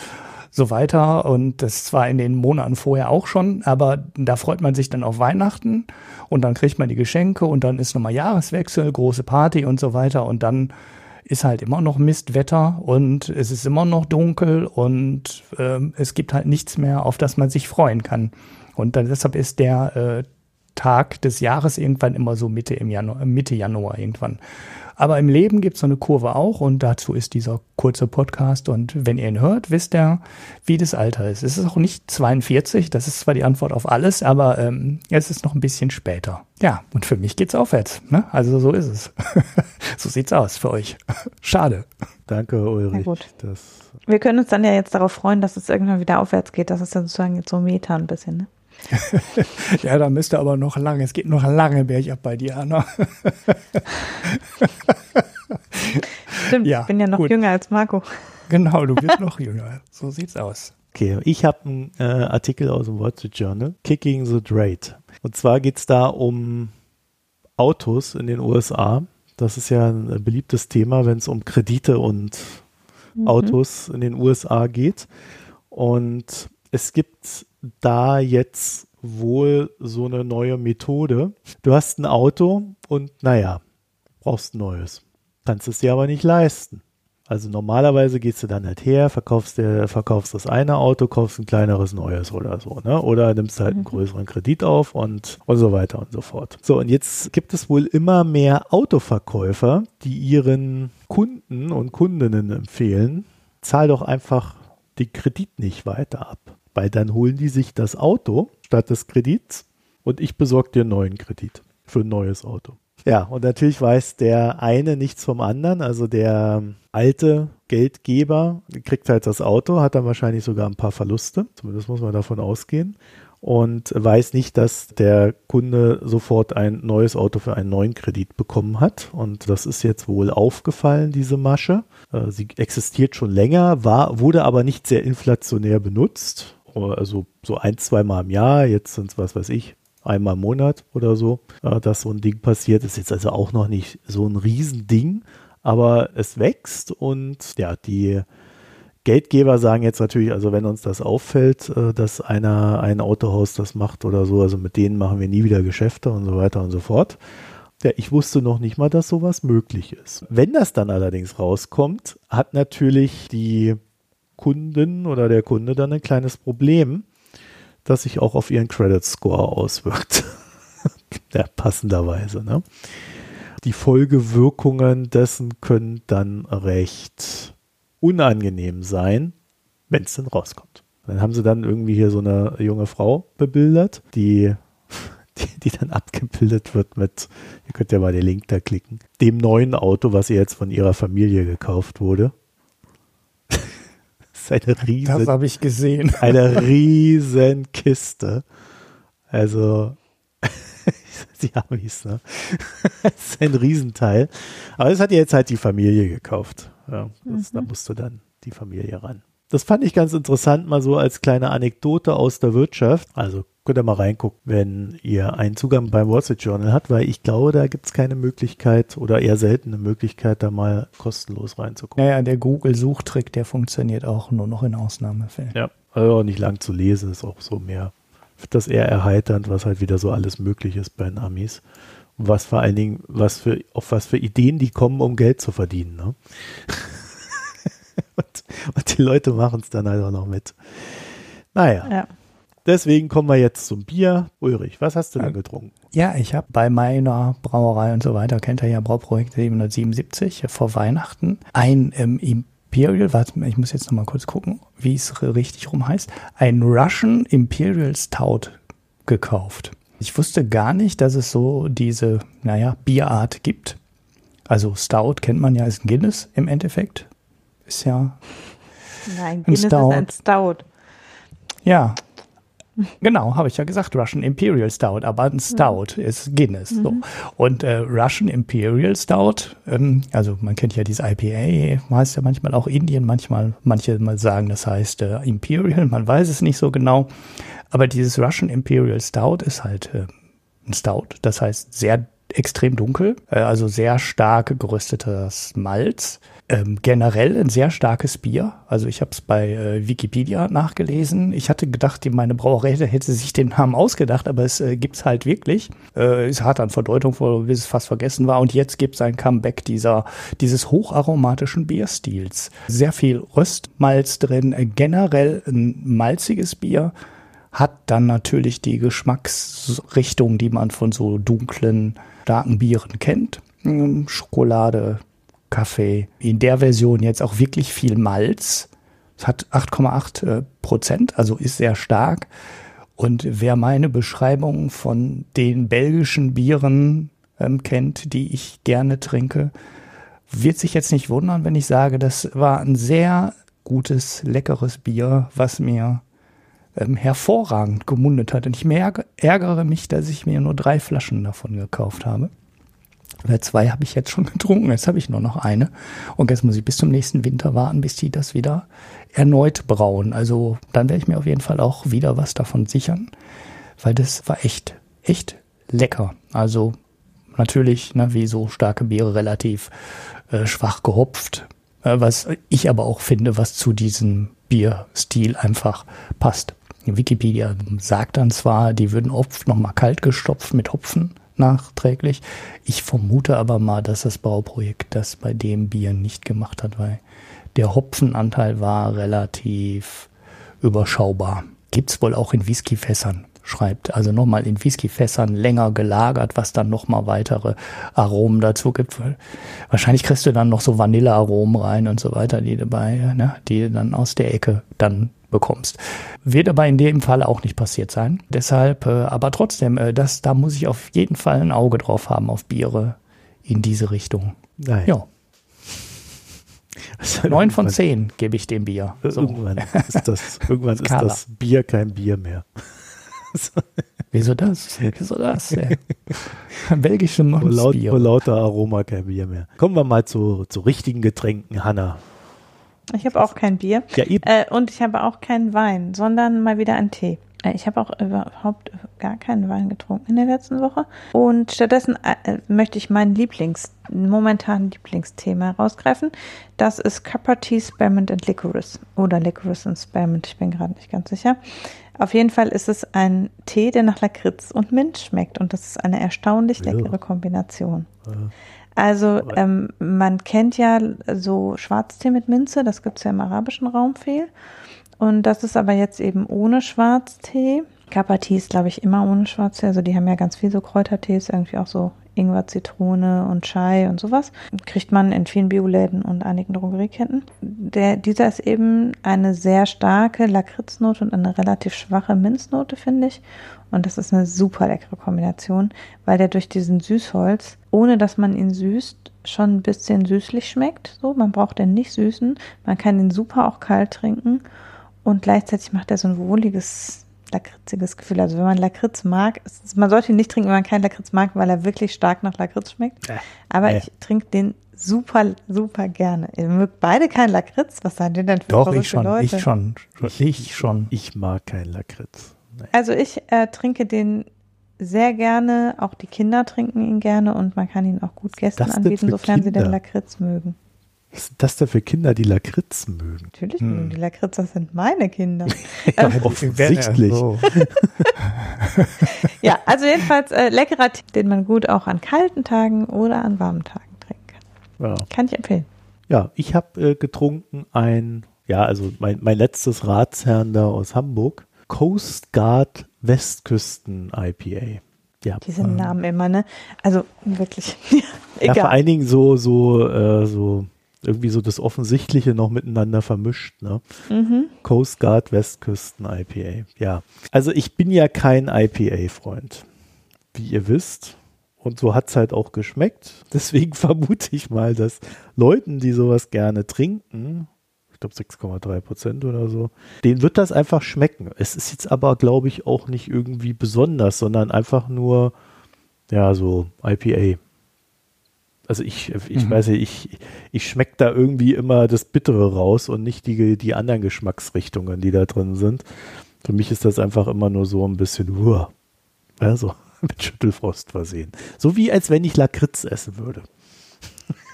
so weiter. Und das zwar in den Monaten vorher auch schon, aber da freut man sich dann auf Weihnachten und dann kriegt man die Geschenke und dann ist nochmal Jahreswechsel, große Party und so weiter. Und dann ist halt immer noch Mistwetter und es ist immer noch dunkel und ähm, es gibt halt nichts mehr, auf das man sich freuen kann. Und dann deshalb ist der äh, Tag des Jahres irgendwann immer so Mitte im Januar, Mitte Januar irgendwann. Aber im Leben gibt es so eine Kurve auch und dazu ist dieser kurze Podcast. Und wenn ihr ihn hört, wisst ihr, wie das Alter ist. Es ist auch nicht 42, das ist zwar die Antwort auf alles, aber ähm, es ist noch ein bisschen später. Ja, und für mich geht's aufwärts. Ne? Also so ist es. so sieht's aus für euch. Schade.
Danke, Ulrich.
Na gut.
Das,
Wir können uns dann ja jetzt darauf freuen, dass es irgendwann wieder aufwärts geht. Das ist ja sozusagen jetzt so Meta ein bisschen, ne?
Ja, da müsste aber noch lange, es geht noch lange bergab bei dir, Anna.
Stimmt,
Ja,
ich bin ja noch
gut.
jünger als Marco.
Genau, du bist noch jünger. So sieht's aus.
okay, ich habe einen äh, Artikel aus dem Wall Street Journal, Kicking the Rate. Und zwar geht es da um Autos in den USA. Das ist ja ein beliebtes Thema, wenn es um Kredite und Autos in den USA geht. Und es gibt da jetzt wohl so eine neue Methode. Du hast ein Auto und naja, brauchst ein neues. Kannst es dir aber nicht leisten. Also normalerweise gehst du dann halt her, verkaufst, dir, verkaufst das eine Auto, kaufst ein kleineres neues oder so, ne? Oder nimmst halt einen größeren Kredit auf und, und so weiter und so fort. So, und jetzt gibt es wohl immer mehr Autoverkäufer, die ihren Kunden und Kundinnen empfehlen, zahl doch einfach den Kredit nicht weiter ab. Weil dann holen die sich das Auto statt des Kredits und ich besorge dir einen neuen Kredit für ein neues Auto. Ja, und natürlich weiß der eine nichts vom anderen. Also der alte Geldgeber kriegt halt das Auto, hat dann wahrscheinlich sogar ein paar Verluste. Zumindest muss man davon ausgehen. Und weiß nicht, dass der Kunde sofort ein neues Auto für einen neuen Kredit bekommen hat. Und das ist jetzt wohl aufgefallen, diese Masche. Äh, Sie existiert schon länger, war, wurde aber nicht sehr inflationär benutzt. Also so ein, zweimal im Jahr. Jetzt sind es, was weiß ich, einmal im Monat oder so, äh, dass so ein Ding passiert. Ist jetzt also auch noch nicht so ein Riesending, aber es wächst und ja, die Geldgeber sagen jetzt natürlich, also wenn uns das auffällt, äh, dass einer ein Autohaus das macht oder so, also mit denen machen wir nie wieder Geschäfte und so weiter und so fort. Ja, ich wusste noch nicht mal, dass sowas möglich ist. Wenn das dann allerdings rauskommt, hat natürlich die Kundin oder der Kunde dann ein kleines Problem, das sich auch auf ihren Credit Score auswirkt. ja, passenderweise. Ne? Die Folgewirkungen dessen können dann recht unangenehm sein, wenn es denn rauskommt. Dann haben sie dann irgendwie hier so eine junge Frau bebildert, die, die, die dann abgebildet wird mit, ihr könnt ja mal den Link da klicken, dem neuen Auto, was ihr jetzt von ihrer Familie gekauft wurde. Das ist eine riesen,
Das habe ich gesehen.
eine riesen Kiste. Also, die Amis, ne? das ist ein Riesenteil. Aber das hat jetzt halt die Familie gekauft. Ja, das, Da musste dann die Familie ran. Das fand ich ganz interessant, mal so als kleine Anekdote aus der Wirtschaft. Also könnt ihr mal reingucken, wenn ihr einen Zugang beim Wall Street Journal habt, weil ich glaube, da gibt es keine Möglichkeit oder eher selten eine Möglichkeit, da mal kostenlos reinzugucken.
Naja, der Google-Suchtrick, der funktioniert auch nur noch in Ausnahmefällen.
Ja, also auch nicht lang zu lesen, ist auch so mehr, das eher erheiternd, was halt wieder so alles möglich ist bei den Amis. Und was vor allen Dingen, was für, auf was für Ideen die kommen, um Geld zu verdienen. Ne? und, und die Leute machen es dann halt auch noch mit. Naja,
Ja.
Deswegen kommen wir jetzt zum Bier. Ulrich, was hast du denn getrunken?
Ja, ich habe bei meiner Brauerei und so weiter, kennt ihr ja Brauprojekt 777 vor Weihnachten, ein ähm, Imperial, warte, ich muss jetzt nochmal kurz gucken, wie es richtig rum heißt, ein Russian Imperial Stout gekauft. Ich wusste gar nicht, dass es so diese, naja, Bierart gibt. Also Stout kennt man ja als Guinness im Endeffekt. Ist ja.
Nein, Guinness ein Stout. ist ein Stout.
Ja, Genau, habe ich ja gesagt, Russian Imperial Stout, aber ein Stout mhm. ist Guinness. Mhm. So. Und äh, Russian Imperial Stout, ähm, also man kennt ja dieses IPA, heißt ja manchmal auch Indien, manchmal, manche mal sagen, das heißt äh, Imperial, man weiß es nicht so genau. Aber dieses Russian Imperial Stout ist halt äh, ein Stout, das heißt sehr extrem dunkel, äh, also sehr stark geröstetes Malz. Ähm, generell ein sehr starkes Bier. Also ich habe es bei äh, Wikipedia nachgelesen. Ich hatte gedacht, die, meine Brauerei hätte sich den Namen ausgedacht, aber es äh, gibt's halt wirklich. Äh, es hat an Verdeutung, bis es fast vergessen war. Und jetzt gibt es ein Comeback dieser, dieses hocharomatischen Bierstils. Sehr viel Röstmalz drin, äh, generell ein malziges Bier hat dann natürlich die Geschmacksrichtung, die man von so dunklen, starken Bieren kennt. Hm, Schokolade, Kaffee. In der Version jetzt auch wirklich viel Malz. Es hat 8,8 äh, Prozent, also ist sehr stark. Und wer meine Beschreibung von den belgischen Bieren ähm, kennt, die ich gerne trinke, wird sich jetzt nicht wundern, wenn ich sage, das war ein sehr gutes, leckeres Bier, was mir ähm, hervorragend gemundet hat. Und ich ärgere mich, dass ich mir nur drei Flaschen davon gekauft habe. Oder zwei habe ich jetzt schon getrunken, jetzt habe ich nur noch eine. Und jetzt muss ich bis zum nächsten Winter warten, bis die das wieder erneut brauen. Also dann werde ich mir auf jeden Fall auch wieder was davon sichern, weil das war echt, echt lecker. Also natürlich, ne, wie so starke Biere, relativ äh, schwach gehopft, äh, was ich aber auch finde, was zu diesem Bierstil einfach passt. Wikipedia sagt dann zwar, die würden oft nochmal kalt gestopft mit Hopfen nachträglich. Ich vermute aber mal, dass das Bauprojekt das bei dem Bier nicht gemacht hat, weil der Hopfenanteil war relativ überschaubar. Gibt's wohl auch in Whiskyfässern, schreibt. Also nochmal in Whiskyfässern länger gelagert, was dann nochmal weitere Aromen dazu gibt. Wahrscheinlich kriegst du dann noch so Vanillearomen rein und so weiter, die dabei, ne, die dann aus der Ecke dann bekommst. Wird aber in dem Fall auch nicht passiert sein. Deshalb, äh, aber trotzdem, äh, das, da muss ich auf jeden Fall ein Auge drauf haben auf Biere in diese Richtung.
Nein.
Ja. Neun von zehn gebe ich dem Bier.
So. Irgendwann ist das, irgendwann ist das Bier kein Bier mehr.
Wieso das? Wieso das? Belgische Monstbier.
Vor, laut, vor lauter Aroma kein Bier mehr. Kommen wir mal zu, zu richtigen Getränken, Hanna.
Ich habe auch kein Bier.
Ja, eben.
Äh, und ich habe auch keinen Wein, sondern mal wieder einen Tee. Äh, ich habe auch überhaupt gar keinen Wein getrunken in der letzten Woche. Und stattdessen äh, möchte ich meinen Lieblings, momentanen Lieblingsthema rausgreifen. Das ist Copper Tea, Spearmint and Licorice. Oder Licorice und Spearmint, ich bin gerade nicht ganz sicher. Auf jeden Fall ist es ein Tee, der nach Lakritz und Mint schmeckt. Und das ist eine erstaunlich leckere Kombination. Ja. Also ähm, man kennt ja so Schwarztee mit Minze, das gibt es ja im arabischen Raum viel. Und das ist aber jetzt eben ohne Schwarztee. Kapati ist, glaube ich, immer ohne Schwarztee. Also die haben ja ganz viel so Kräutertees, irgendwie auch so Ingwer, Zitrone und Chai und sowas. Kriegt man in vielen Bioläden und einigen Drogerieketten. Der, dieser ist eben eine sehr starke Lakritznote und eine relativ schwache Minznote, finde ich. Und das ist eine super leckere Kombination, weil der durch diesen Süßholz, ohne dass man ihn süßt, schon ein bisschen süßlich schmeckt. So, man braucht den nicht süßen. Man kann den super auch kalt trinken. Und gleichzeitig macht er so ein wohliges, lakritziges Gefühl. Also wenn man Lakritz mag, ist, man sollte ihn nicht trinken, wenn man keinen Lakritz mag, weil er wirklich stark nach Lakritz schmeckt. Äh, Aber äh. ich trinke den super, super gerne. Ihr mögt beide keinen Lakritz. Was seid ihr denn für
Doch, ich schon, Leute? ich schon, ich schon.
Ich mag keinen Lakritz.
Also ich äh, trinke den sehr gerne, auch die Kinder trinken ihn gerne und man kann ihn auch gut Gästen anbieten, sofern Kinder? sie den Lakritz mögen.
Was sind das denn für Kinder, die Lakritz mögen?
Natürlich hm. mögen die Lakritz, das sind meine Kinder.
ja, ähm, offensichtlich.
ja, also jedenfalls äh, leckerer Tee, den man gut auch an kalten Tagen oder an warmen Tagen trinken kann. Ja. Kann ich empfehlen.
Ja, ich habe äh, getrunken ein, ja, also mein, mein letztes Ratsherrn da aus Hamburg Coast Guard Westküsten IPA.
Ja. Diese ähm, Namen immer, ne? Also wirklich.
ja, vor allen Dingen so, so, äh, so irgendwie so das Offensichtliche noch miteinander vermischt. Ne? Mhm. Coast Guard Westküsten IPA. Ja, also ich bin ja kein IPA-Freund, wie ihr wisst. Und so hat es halt auch geschmeckt. Deswegen vermute ich mal, dass Leuten, die sowas gerne trinken, ich glaube 6,3 Prozent oder so, denen wird das einfach schmecken. Es ist jetzt aber, glaube ich, auch nicht irgendwie besonders, sondern einfach nur, ja, so IPA. Also ich, ich mhm. weiß nicht, ich, ich schmecke da irgendwie immer das Bittere raus und nicht die, die anderen Geschmacksrichtungen, die da drin sind. Für mich ist das einfach immer nur so ein bisschen, uh, also mit Schüttelfrost versehen. So wie als wenn ich Lakritz essen würde.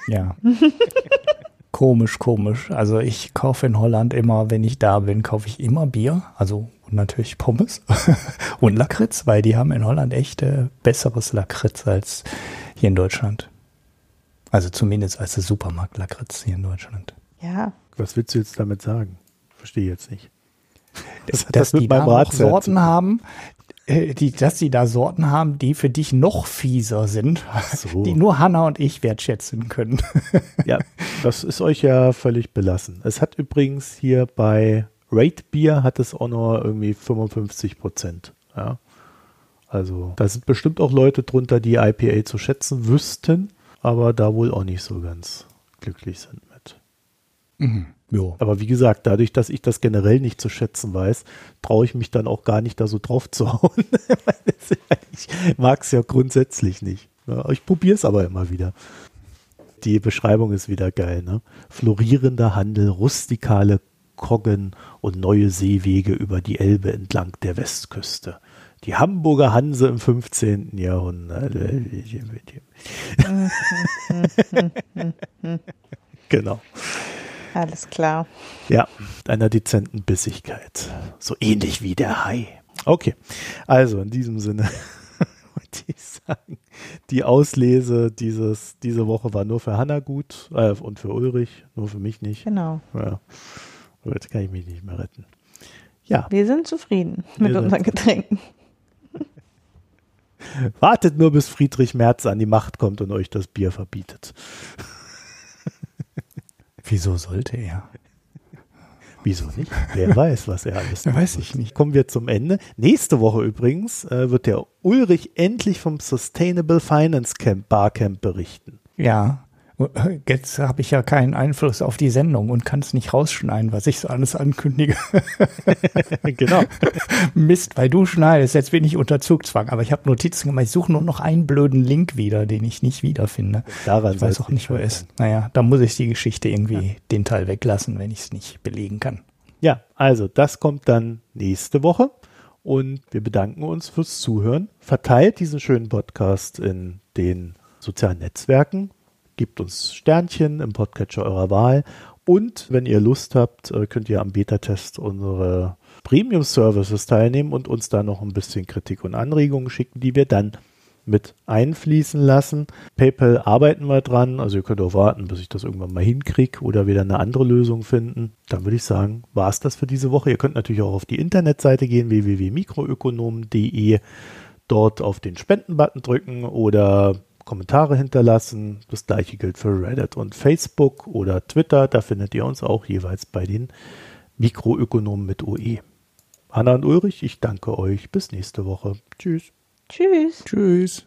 Ja. komisch, komisch. Also ich kaufe in Holland immer, wenn ich da bin, kaufe ich immer Bier. Also und natürlich Pommes und Lakritz, weil die haben in Holland echt äh, besseres Lakritz als hier in Deutschland. Also zumindest als der Supermarkt Lakritz hier in Deutschland.
Ja.
Was willst du jetzt damit sagen? Verstehe jetzt nicht.
Das, dass das die da auch Sorten haben, äh, die, dass sie da Sorten haben, die für dich noch fieser sind, so. die nur Hanna und ich wertschätzen können.
ja, das ist euch ja völlig belassen. Es hat übrigens hier bei Rate Beer hat es auch noch irgendwie 55 Prozent. Ja. Also da sind bestimmt auch Leute drunter, die IPA zu schätzen wüssten aber da wohl auch nicht so ganz glücklich sind mit. Mhm. Jo. Aber wie gesagt, dadurch, dass ich das generell nicht zu schätzen weiß, traue ich mich dann auch gar nicht da so drauf zu hauen. ich mag es ja grundsätzlich nicht. Ja, ich probiere es aber immer wieder. Die Beschreibung ist wieder geil. Ne? Florierender Handel, rustikale Koggen und neue Seewege über die Elbe entlang der Westküste die Hamburger Hanse im 15. Jahrhundert. genau.
Alles klar.
Ja, einer dezenten Bissigkeit. So ähnlich wie der Hai. Okay, also in diesem Sinne wollte ich sagen, die Auslese dieses, diese Woche war nur für Hanna gut äh, und für Ulrich, nur für mich nicht.
Genau.
Ja. Jetzt kann ich mich nicht mehr retten. Ja.
Wir sind zufrieden mit unseren Getränken.
Wartet nur, bis Friedrich Merz an die Macht kommt und euch das Bier verbietet.
Wieso sollte er?
Wieso nicht? Wer weiß, was er alles
macht. Weiß ich nicht.
Kommen wir zum Ende. Nächste Woche übrigens äh, wird der Ulrich endlich vom Sustainable Finance Camp Barcamp berichten.
Ja, Jetzt habe ich ja keinen Einfluss auf die Sendung und kann es nicht rausschneiden, was ich so alles ankündige.
genau.
Mist, weil du schneidest, jetzt bin ich unter Zugzwang. Aber ich habe Notizen gemacht, ich suche nur noch einen blöden Link wieder, den ich nicht wiederfinde.
Daran
ich weiß auch nicht, wo er ist. Naja, da muss ich die Geschichte irgendwie ja. den Teil weglassen, wenn ich es nicht belegen kann.
Ja, also das kommt dann nächste Woche. Und wir bedanken uns fürs Zuhören. Verteilt diesen schönen Podcast in den sozialen Netzwerken gebt uns Sternchen im Podcatcher eurer Wahl und wenn ihr Lust habt, äh, könnt ihr am Beta-Test unsere Premium-Services teilnehmen und uns da noch ein bisschen Kritik und Anregungen schicken, die wir dann mit einfließen lassen. PayPal arbeiten wir dran, also ihr könnt auch warten, bis ich das irgendwann mal hinkriege oder wieder eine andere Lösung finden. Dann würde ich sagen, war es das für diese Woche. Ihr könnt natürlich auch auf die Internetseite gehen, www.mikroökonomen.de, dort auf den Spenden-Button drücken oder Kommentare hinterlassen. Das gleiche gilt für Reddit und Facebook oder Twitter. Da findet ihr uns auch jeweils bei den Mikroökonomen mit OE. Hanna und Ulrich, ich danke euch. Bis nächste Woche. Tschüss.
Tschüss.
Tschüss.